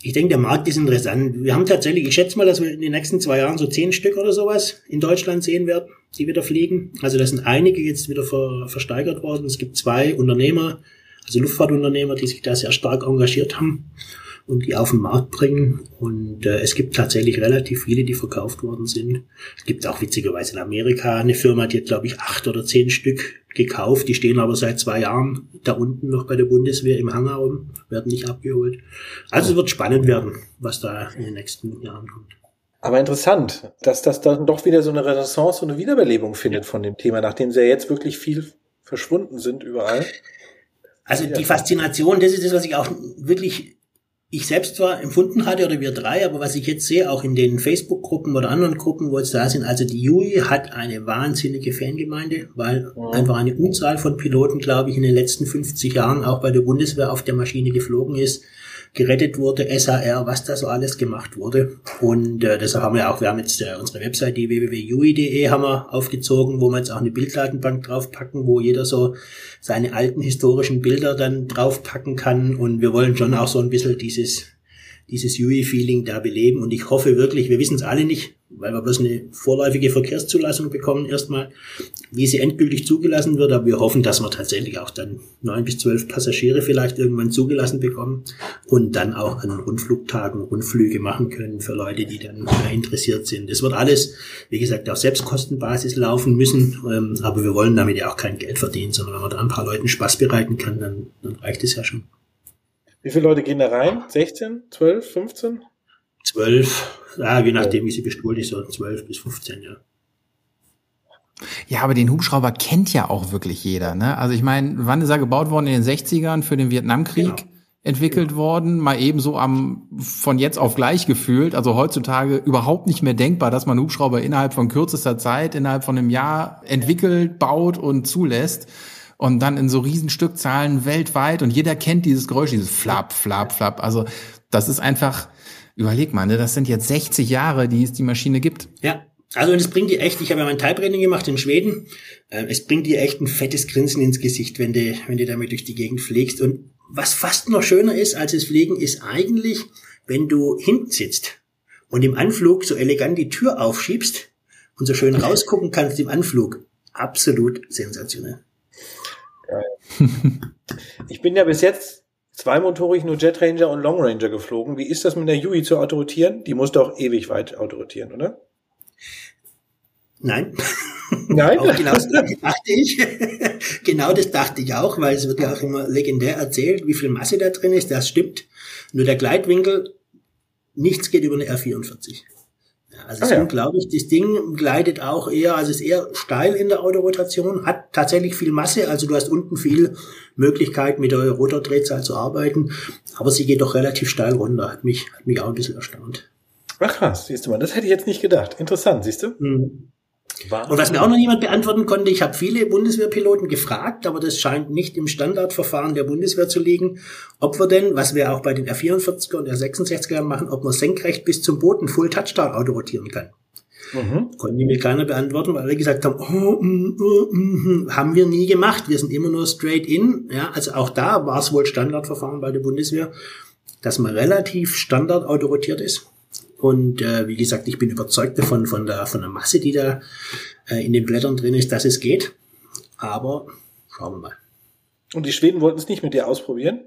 ich denke, der Markt ist interessant. Wir haben tatsächlich, ich schätze mal, dass wir in den nächsten zwei Jahren so zehn Stück oder sowas in Deutschland sehen werden, die wieder fliegen. Also da sind einige jetzt wieder ver, versteigert worden. Es gibt zwei Unternehmer, also Luftfahrtunternehmer, die sich da sehr stark engagiert haben und die auf den Markt bringen. Und äh, es gibt tatsächlich relativ viele, die verkauft worden sind. Es gibt auch witzigerweise in Amerika eine Firma, die hat, glaube ich, acht oder zehn Stück gekauft. Die stehen aber seit zwei Jahren da unten noch bei der Bundeswehr im Hangar und werden nicht abgeholt. Also es wird spannend werden, was da in den nächsten Jahren kommt. Aber interessant, dass das dann doch wieder so eine Renaissance und eine Wiederbelebung findet von dem Thema, nachdem sie ja jetzt wirklich viel verschwunden sind überall. Also die Faszination, das ist das, was ich auch wirklich ich selbst zwar empfunden hatte oder wir drei, aber was ich jetzt sehe, auch in den Facebook-Gruppen oder anderen Gruppen, wo es da sind, also die Yui hat eine wahnsinnige Fangemeinde, weil ja. einfach eine Unzahl von Piloten, glaube ich, in den letzten 50 Jahren auch bei der Bundeswehr auf der Maschine geflogen ist gerettet wurde, SAR, was da so alles gemacht wurde. Und äh, deshalb haben wir auch, wir haben jetzt äh, unsere Website, die www.ui.de haben wir aufgezogen, wo wir jetzt auch eine Bilddatenbank draufpacken, wo jeder so seine alten historischen Bilder dann draufpacken kann. Und wir wollen schon auch so ein bisschen dieses dieses UI-Feeling da beleben. Und ich hoffe wirklich, wir wissen es alle nicht, weil wir bloß eine vorläufige Verkehrszulassung bekommen erstmal, wie sie endgültig zugelassen wird. Aber wir hoffen, dass wir tatsächlich auch dann neun bis zwölf Passagiere vielleicht irgendwann zugelassen bekommen und dann auch an Rundflugtagen Rundflüge machen können für Leute, die dann interessiert sind. Es wird alles, wie gesagt, auf Selbstkostenbasis laufen müssen. Ähm, aber wir wollen damit ja auch kein Geld verdienen, sondern wenn man da ein paar Leuten Spaß bereiten kann, dann, dann reicht es ja schon. Wie viele Leute gehen da rein? 16, 12, 15? 12, ja, je nachdem, wie sie bestuhlt ist, so 12 bis 15, ja. Ja, aber den Hubschrauber kennt ja auch wirklich jeder. Ne? Also ich meine, wann ist er gebaut worden? In den 60ern für den Vietnamkrieg genau. entwickelt genau. worden, mal eben so am von jetzt auf gleich gefühlt. Also heutzutage überhaupt nicht mehr denkbar, dass man Hubschrauber innerhalb von kürzester Zeit, innerhalb von einem Jahr entwickelt, baut und zulässt und dann in so Riesenstückzahlen weltweit und jeder kennt dieses Geräusch, dieses Flap, Flap, Flap. Also das ist einfach, überleg mal, ne, das sind jetzt 60 Jahre, die es die Maschine gibt. Ja. Also und es bringt dir echt, ich habe ja mein Type-Training gemacht in Schweden, äh, es bringt dir echt ein fettes Grinsen ins Gesicht, wenn du, wenn du damit durch die Gegend fliegst. Und was fast noch schöner ist als das Fliegen, ist eigentlich, wenn du hinten sitzt und im Anflug so elegant die Tür aufschiebst und so schön rausgucken kannst im Anflug. Absolut sensationell. ich bin ja bis jetzt zweimotorig nur Jet Ranger und Long Ranger geflogen. Wie ist das mit der Yui zu autoritieren? Die muss doch ewig weit autoritieren, oder? Nein. Nein? genau das dachte ich. genau das dachte ich auch, weil es wird ja auch immer legendär erzählt, wie viel Masse da drin ist. Das stimmt. Nur der Gleitwinkel, nichts geht über eine R44. Also es ah, ist ja. unglaublich. Das Ding gleitet auch eher, also ist eher steil in der Autorotation, hat tatsächlich viel Masse, also du hast unten viel Möglichkeit mit der Rotordrehzahl zu arbeiten, aber sie geht doch relativ steil runter. Hat mich, hat mich auch ein bisschen erstaunt. Ach krass, siehst du mal, das hätte ich jetzt nicht gedacht. Interessant, siehst du? Mhm. Wahnsinn. Und was mir auch noch niemand beantworten konnte, ich habe viele Bundeswehrpiloten gefragt, aber das scheint nicht im Standardverfahren der Bundeswehr zu liegen, ob wir denn, was wir auch bei den R44er und R66er machen, ob man senkrecht bis zum Boden Full Touchdown Auto rotieren kann. Mhm. Konnte mir keiner beantworten, weil alle gesagt haben, oh, mm, oh, mm, haben wir nie gemacht. Wir sind immer nur straight in. Ja, also auch da war es wohl Standardverfahren bei der Bundeswehr, dass man relativ Standard autorotiert ist. Und äh, wie gesagt, ich bin überzeugt davon, von der, von der Masse, die da äh, in den Blättern drin ist, dass es geht. Aber schauen wir mal. Und die Schweden wollten es nicht mit dir ausprobieren?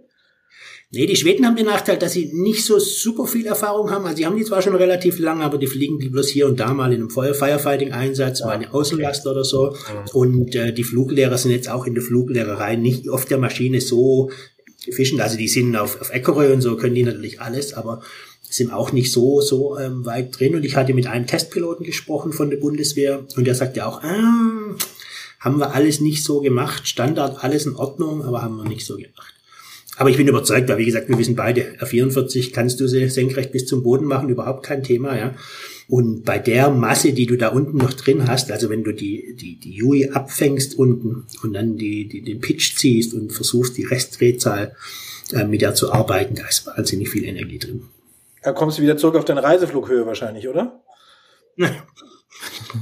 Nee, die Schweden haben den Nachteil, dass sie nicht so super viel Erfahrung haben. Also sie haben die zwar schon relativ lange, aber die fliegen die bloß hier und da mal in einem Firefighting-Einsatz, ja, mal eine Außenlast okay. oder so. Ja. Und äh, die Fluglehrer sind jetzt auch in der Fluglehrerei nicht auf der Maschine so fischen. Also die sind auf, auf Ecorö und so, können die natürlich alles, aber sind auch nicht so, so ähm, weit drin. Und ich hatte mit einem Testpiloten gesprochen von der Bundeswehr und der sagte auch, ah, haben wir alles nicht so gemacht, Standard, alles in Ordnung, aber haben wir nicht so gemacht. Aber ich bin überzeugt, weil wie gesagt, wir wissen beide, R44 kannst du sie senkrecht bis zum Boden machen, überhaupt kein Thema, ja. Und bei der Masse, die du da unten noch drin hast, also wenn du die, die, die UI abfängst unten und dann die, die, den Pitch ziehst und versuchst, die Restdrehzahl äh, mit der zu arbeiten, da ist wahnsinnig viel Energie drin. Da kommst du wieder zurück auf deine Reiseflughöhe wahrscheinlich, oder?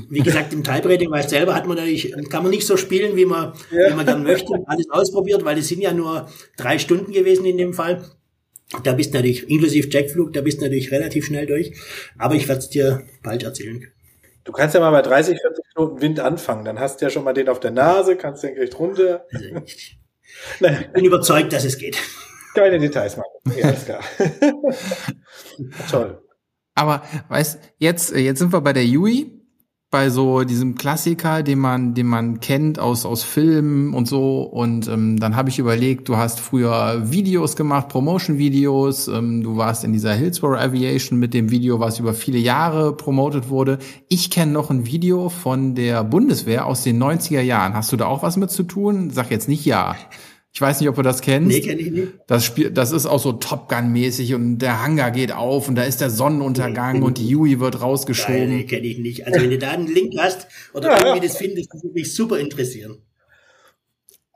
Wie gesagt, im Type-Rating, weil selber hat man natürlich, kann man nicht so spielen, wie man, ja. wie man dann möchte, alles ausprobiert, weil es sind ja nur drei Stunden gewesen in dem Fall. Da bist du natürlich, inklusive Jackflug, da bist du natürlich relativ schnell durch. Aber ich werde es dir bald erzählen. Du kannst ja mal bei 30, 40 Minuten Wind anfangen. Dann hast du ja schon mal den auf der Nase, kannst den gleich runter. Also ich bin überzeugt, dass es geht. Keine Details machen. Ja, ist klar. Toll. Aber weißt, jetzt, jetzt sind wir bei der Yui, bei so diesem Klassiker, den man, den man kennt aus aus Filmen und so. Und ähm, dann habe ich überlegt, du hast früher Videos gemacht, Promotion-Videos. Ähm, du warst in dieser Hillsborough Aviation mit dem Video, was über viele Jahre promotet wurde. Ich kenne noch ein Video von der Bundeswehr aus den 90er Jahren. Hast du da auch was mit zu tun? Sag jetzt nicht ja. Ich weiß nicht, ob du das kennst. Nee, kenn ich nicht. Das Spiel, das ist auch so Top Gun mäßig und der Hangar geht auf und da ist der Sonnenuntergang nee, und die Yui wird rausgeschoben. Nein, nee, kenne ich nicht. Also wenn du da einen Link hast oder ja, irgendwie ja. das findest, das würde mich super interessieren.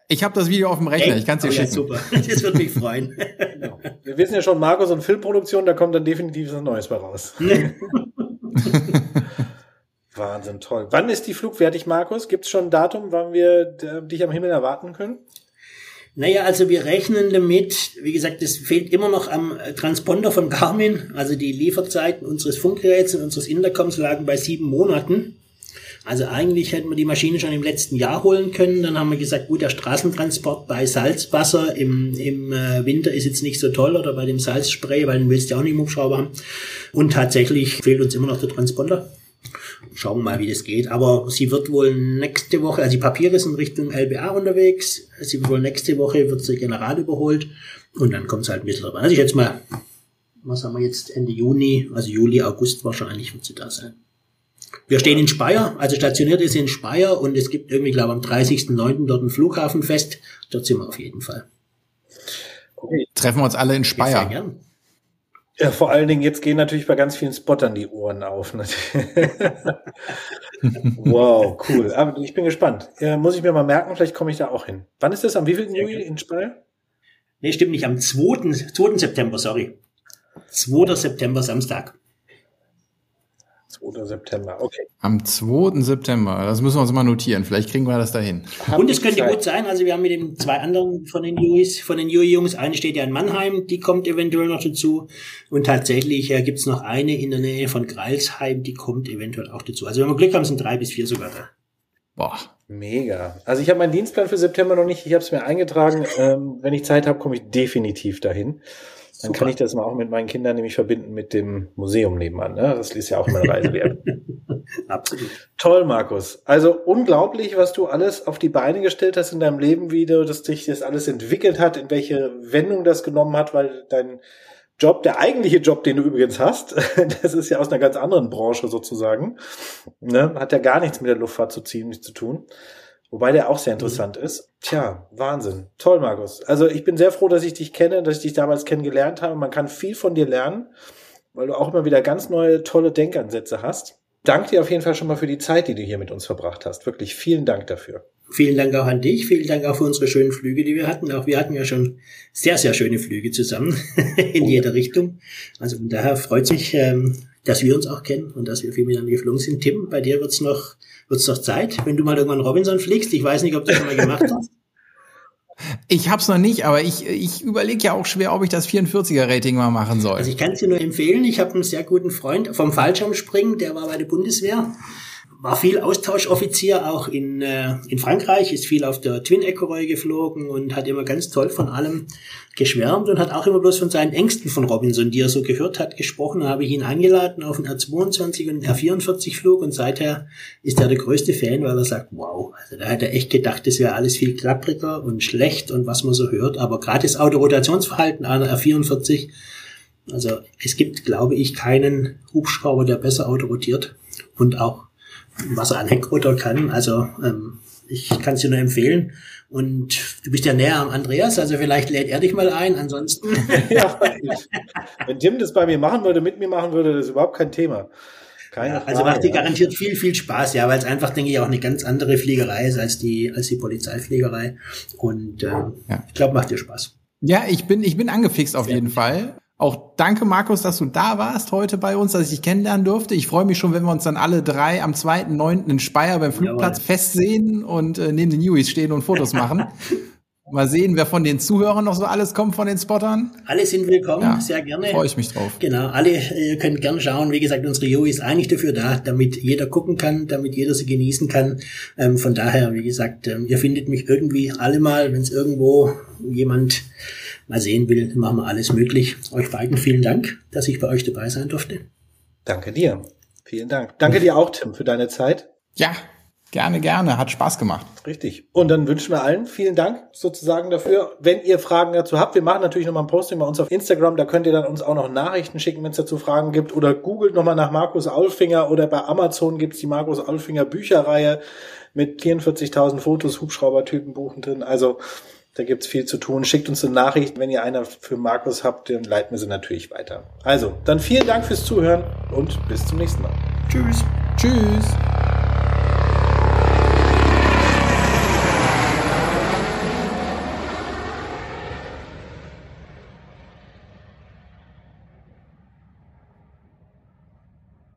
Ich habe das Video auf dem Rechner, ich kann es dir oh, schicken. Ja, super, das würde mich freuen. Genau. Wir wissen ja schon, Markus und Filmproduktion, da kommt dann definitiv was Neues bei raus. Wahnsinn, toll. Wann ist die Flug fertig, Markus? Gibt es schon ein Datum, wann wir äh, dich am Himmel erwarten können? Naja, also wir rechnen damit, wie gesagt, es fehlt immer noch am Transponder von Garmin. Also die Lieferzeiten unseres Funkgeräts und unseres Intercoms lagen bei sieben Monaten. Also eigentlich hätten wir die Maschine schon im letzten Jahr holen können. Dann haben wir gesagt, gut, der Straßentransport bei Salzwasser im, im äh, Winter ist jetzt nicht so toll oder bei dem Salzspray, weil den willst du ja auch nicht im Hubschrauber haben. Und tatsächlich fehlt uns immer noch der Transponder. Schauen wir mal, wie das geht. Aber sie wird wohl nächste Woche, also die Papiere sind Richtung LBA unterwegs. Sie wird wohl nächste Woche, wird sie General überholt. Und dann kommt es halt ein bisschen drauf Also ich jetzt mal, was haben wir jetzt, Ende Juni, also Juli, August wahrscheinlich wird sie da sein. Wir stehen in Speyer, also stationiert ist sie in Speyer und es gibt irgendwie, glaube ich, am 30.09. dort ein Flughafenfest. Dort sind wir auf jeden Fall. Okay. Treffen wir uns alle in Speyer. Sehr gern. Ja, vor allen Dingen, jetzt gehen natürlich bei ganz vielen Spottern die Ohren auf. Ne? wow, cool. Aber ich bin gespannt. Ja, muss ich mir mal merken, vielleicht komme ich da auch hin. Wann ist das? Am wievielten Juli in Speyer? Nee, stimmt nicht. Am 2. 2. September, sorry. 2. September, Samstag. 2. September, okay. Am 2. September, das müssen wir uns mal notieren. Vielleicht kriegen wir das dahin. Und es könnte Zeit. gut sein, also wir haben mit den zwei anderen von den Jungs, von den Jui-Jungs, eine steht ja in Mannheim, die kommt eventuell noch dazu. Und tatsächlich äh, gibt es noch eine in der Nähe von Greilsheim, die kommt eventuell auch dazu. Also wenn wir Glück haben, sind drei bis vier sogar da. Boah. Mega. Also ich habe meinen Dienstplan für September noch nicht, ich habe es mir eingetragen. Ähm, wenn ich Zeit habe, komme ich definitiv dahin. Dann Super. kann ich das mal auch mit meinen Kindern nämlich verbinden mit dem Museum nebenan. Ne? Das ist ja auch immer eine Reise wert. Absolut. Toll, Markus. Also unglaublich, was du alles auf die Beine gestellt hast in deinem Leben, wie du das sich das alles entwickelt hat, in welche Wendung das genommen hat, weil dein Job, der eigentliche Job, den du übrigens hast, das ist ja aus einer ganz anderen Branche sozusagen, ne? hat ja gar nichts mit der Luftfahrt zu ziehen, zu tun. Wobei der auch sehr interessant mhm. ist. Tja, Wahnsinn. Toll, Markus. Also ich bin sehr froh, dass ich dich kenne, dass ich dich damals kennengelernt habe. Man kann viel von dir lernen, weil du auch immer wieder ganz neue, tolle Denkansätze hast. danke dir auf jeden Fall schon mal für die Zeit, die du hier mit uns verbracht hast. Wirklich vielen Dank dafür. Vielen Dank auch an dich. Vielen Dank auch für unsere schönen Flüge, die wir hatten. Auch wir hatten ja schon sehr, sehr schöne Flüge zusammen in jeder Richtung. Also von daher freut sich, ähm, dass wir uns auch kennen und dass wir viel miteinander geflogen sind. Tim, bei dir wird's noch, wird's noch Zeit, wenn du mal irgendwann Robinson fliegst. Ich weiß nicht, ob du das schon mal gemacht hast. Ich hab's noch nicht, aber ich, ich überlege ja auch schwer, ob ich das 44er-Rating mal machen soll. Also ich kann es dir nur empfehlen. Ich habe einen sehr guten Freund vom Fallschirmspringen, der war bei der Bundeswehr war viel Austauschoffizier auch in, äh, in Frankreich, ist viel auf der Twin Ecureuil geflogen und hat immer ganz toll von allem geschwärmt und hat auch immer bloß von seinen Ängsten von Robinson, die er so gehört hat, gesprochen. Da habe ich ihn eingeladen auf einen R22 und einen R44 Flug und seither ist er der größte Fan, weil er sagt, wow, also da hat er echt gedacht, das wäre alles viel klappriger und schlecht und was man so hört, aber gerade das Autorotationsverhalten einer R44 also es gibt, glaube ich, keinen Hubschrauber, der besser autorotiert und auch was er an Heckrotor kann. Also ähm, ich kann es dir nur empfehlen. Und du bist ja näher am Andreas, also vielleicht lädt er dich mal ein. Ansonsten. ja, wenn Tim das bei mir machen würde, mit mir machen würde, das ist überhaupt kein Thema. Keine ja, also macht dir garantiert viel, viel Spaß, ja, weil es einfach, denke ich, auch eine ganz andere Fliegerei ist als die, als die Polizeifliegerei. Und ähm, ja. ich glaube, macht dir Spaß. Ja, ich bin, ich bin angefixt auf jeden. Fall. Auch danke, Markus, dass du da warst heute bei uns, dass ich dich kennenlernen durfte. Ich freue mich schon, wenn wir uns dann alle drei am 2.9. in Speyer beim Flugplatz Jawohl. festsehen und äh, neben den Newies stehen und Fotos machen. Mal sehen, wer von den Zuhörern noch so alles kommt von den Spottern. Alle sind willkommen, ja, sehr gerne. Freue ich mich drauf. Genau, alle äh, können gerne schauen. Wie gesagt, unsere Yui ist eigentlich dafür da, damit jeder gucken kann, damit jeder sie genießen kann. Ähm, von daher, wie gesagt, ähm, ihr findet mich irgendwie alle mal, wenn es irgendwo jemand mal sehen will, machen wir alles möglich. Euch beiden vielen Dank, dass ich bei euch dabei sein durfte. Danke dir. Vielen Dank. Danke dir auch, Tim, für deine Zeit. Ja, gerne, gerne. Hat Spaß gemacht. Richtig. Und dann wünschen wir allen vielen Dank sozusagen dafür. Wenn ihr Fragen dazu habt, wir machen natürlich nochmal ein Posting bei uns auf Instagram. Da könnt ihr dann uns auch noch Nachrichten schicken, wenn es dazu Fragen gibt. Oder googelt nochmal nach Markus Aulfinger oder bei Amazon gibt's die Markus Aulfinger Bücherreihe mit 44.000 Fotos, Hubschraubertypen buchen drin. Also da gibt's viel zu tun. Schickt uns eine Nachricht. Wenn ihr einer für Markus habt, dann leiten wir sie natürlich weiter. Also, dann vielen Dank fürs Zuhören und bis zum nächsten Mal. Tschüss. Tschüss.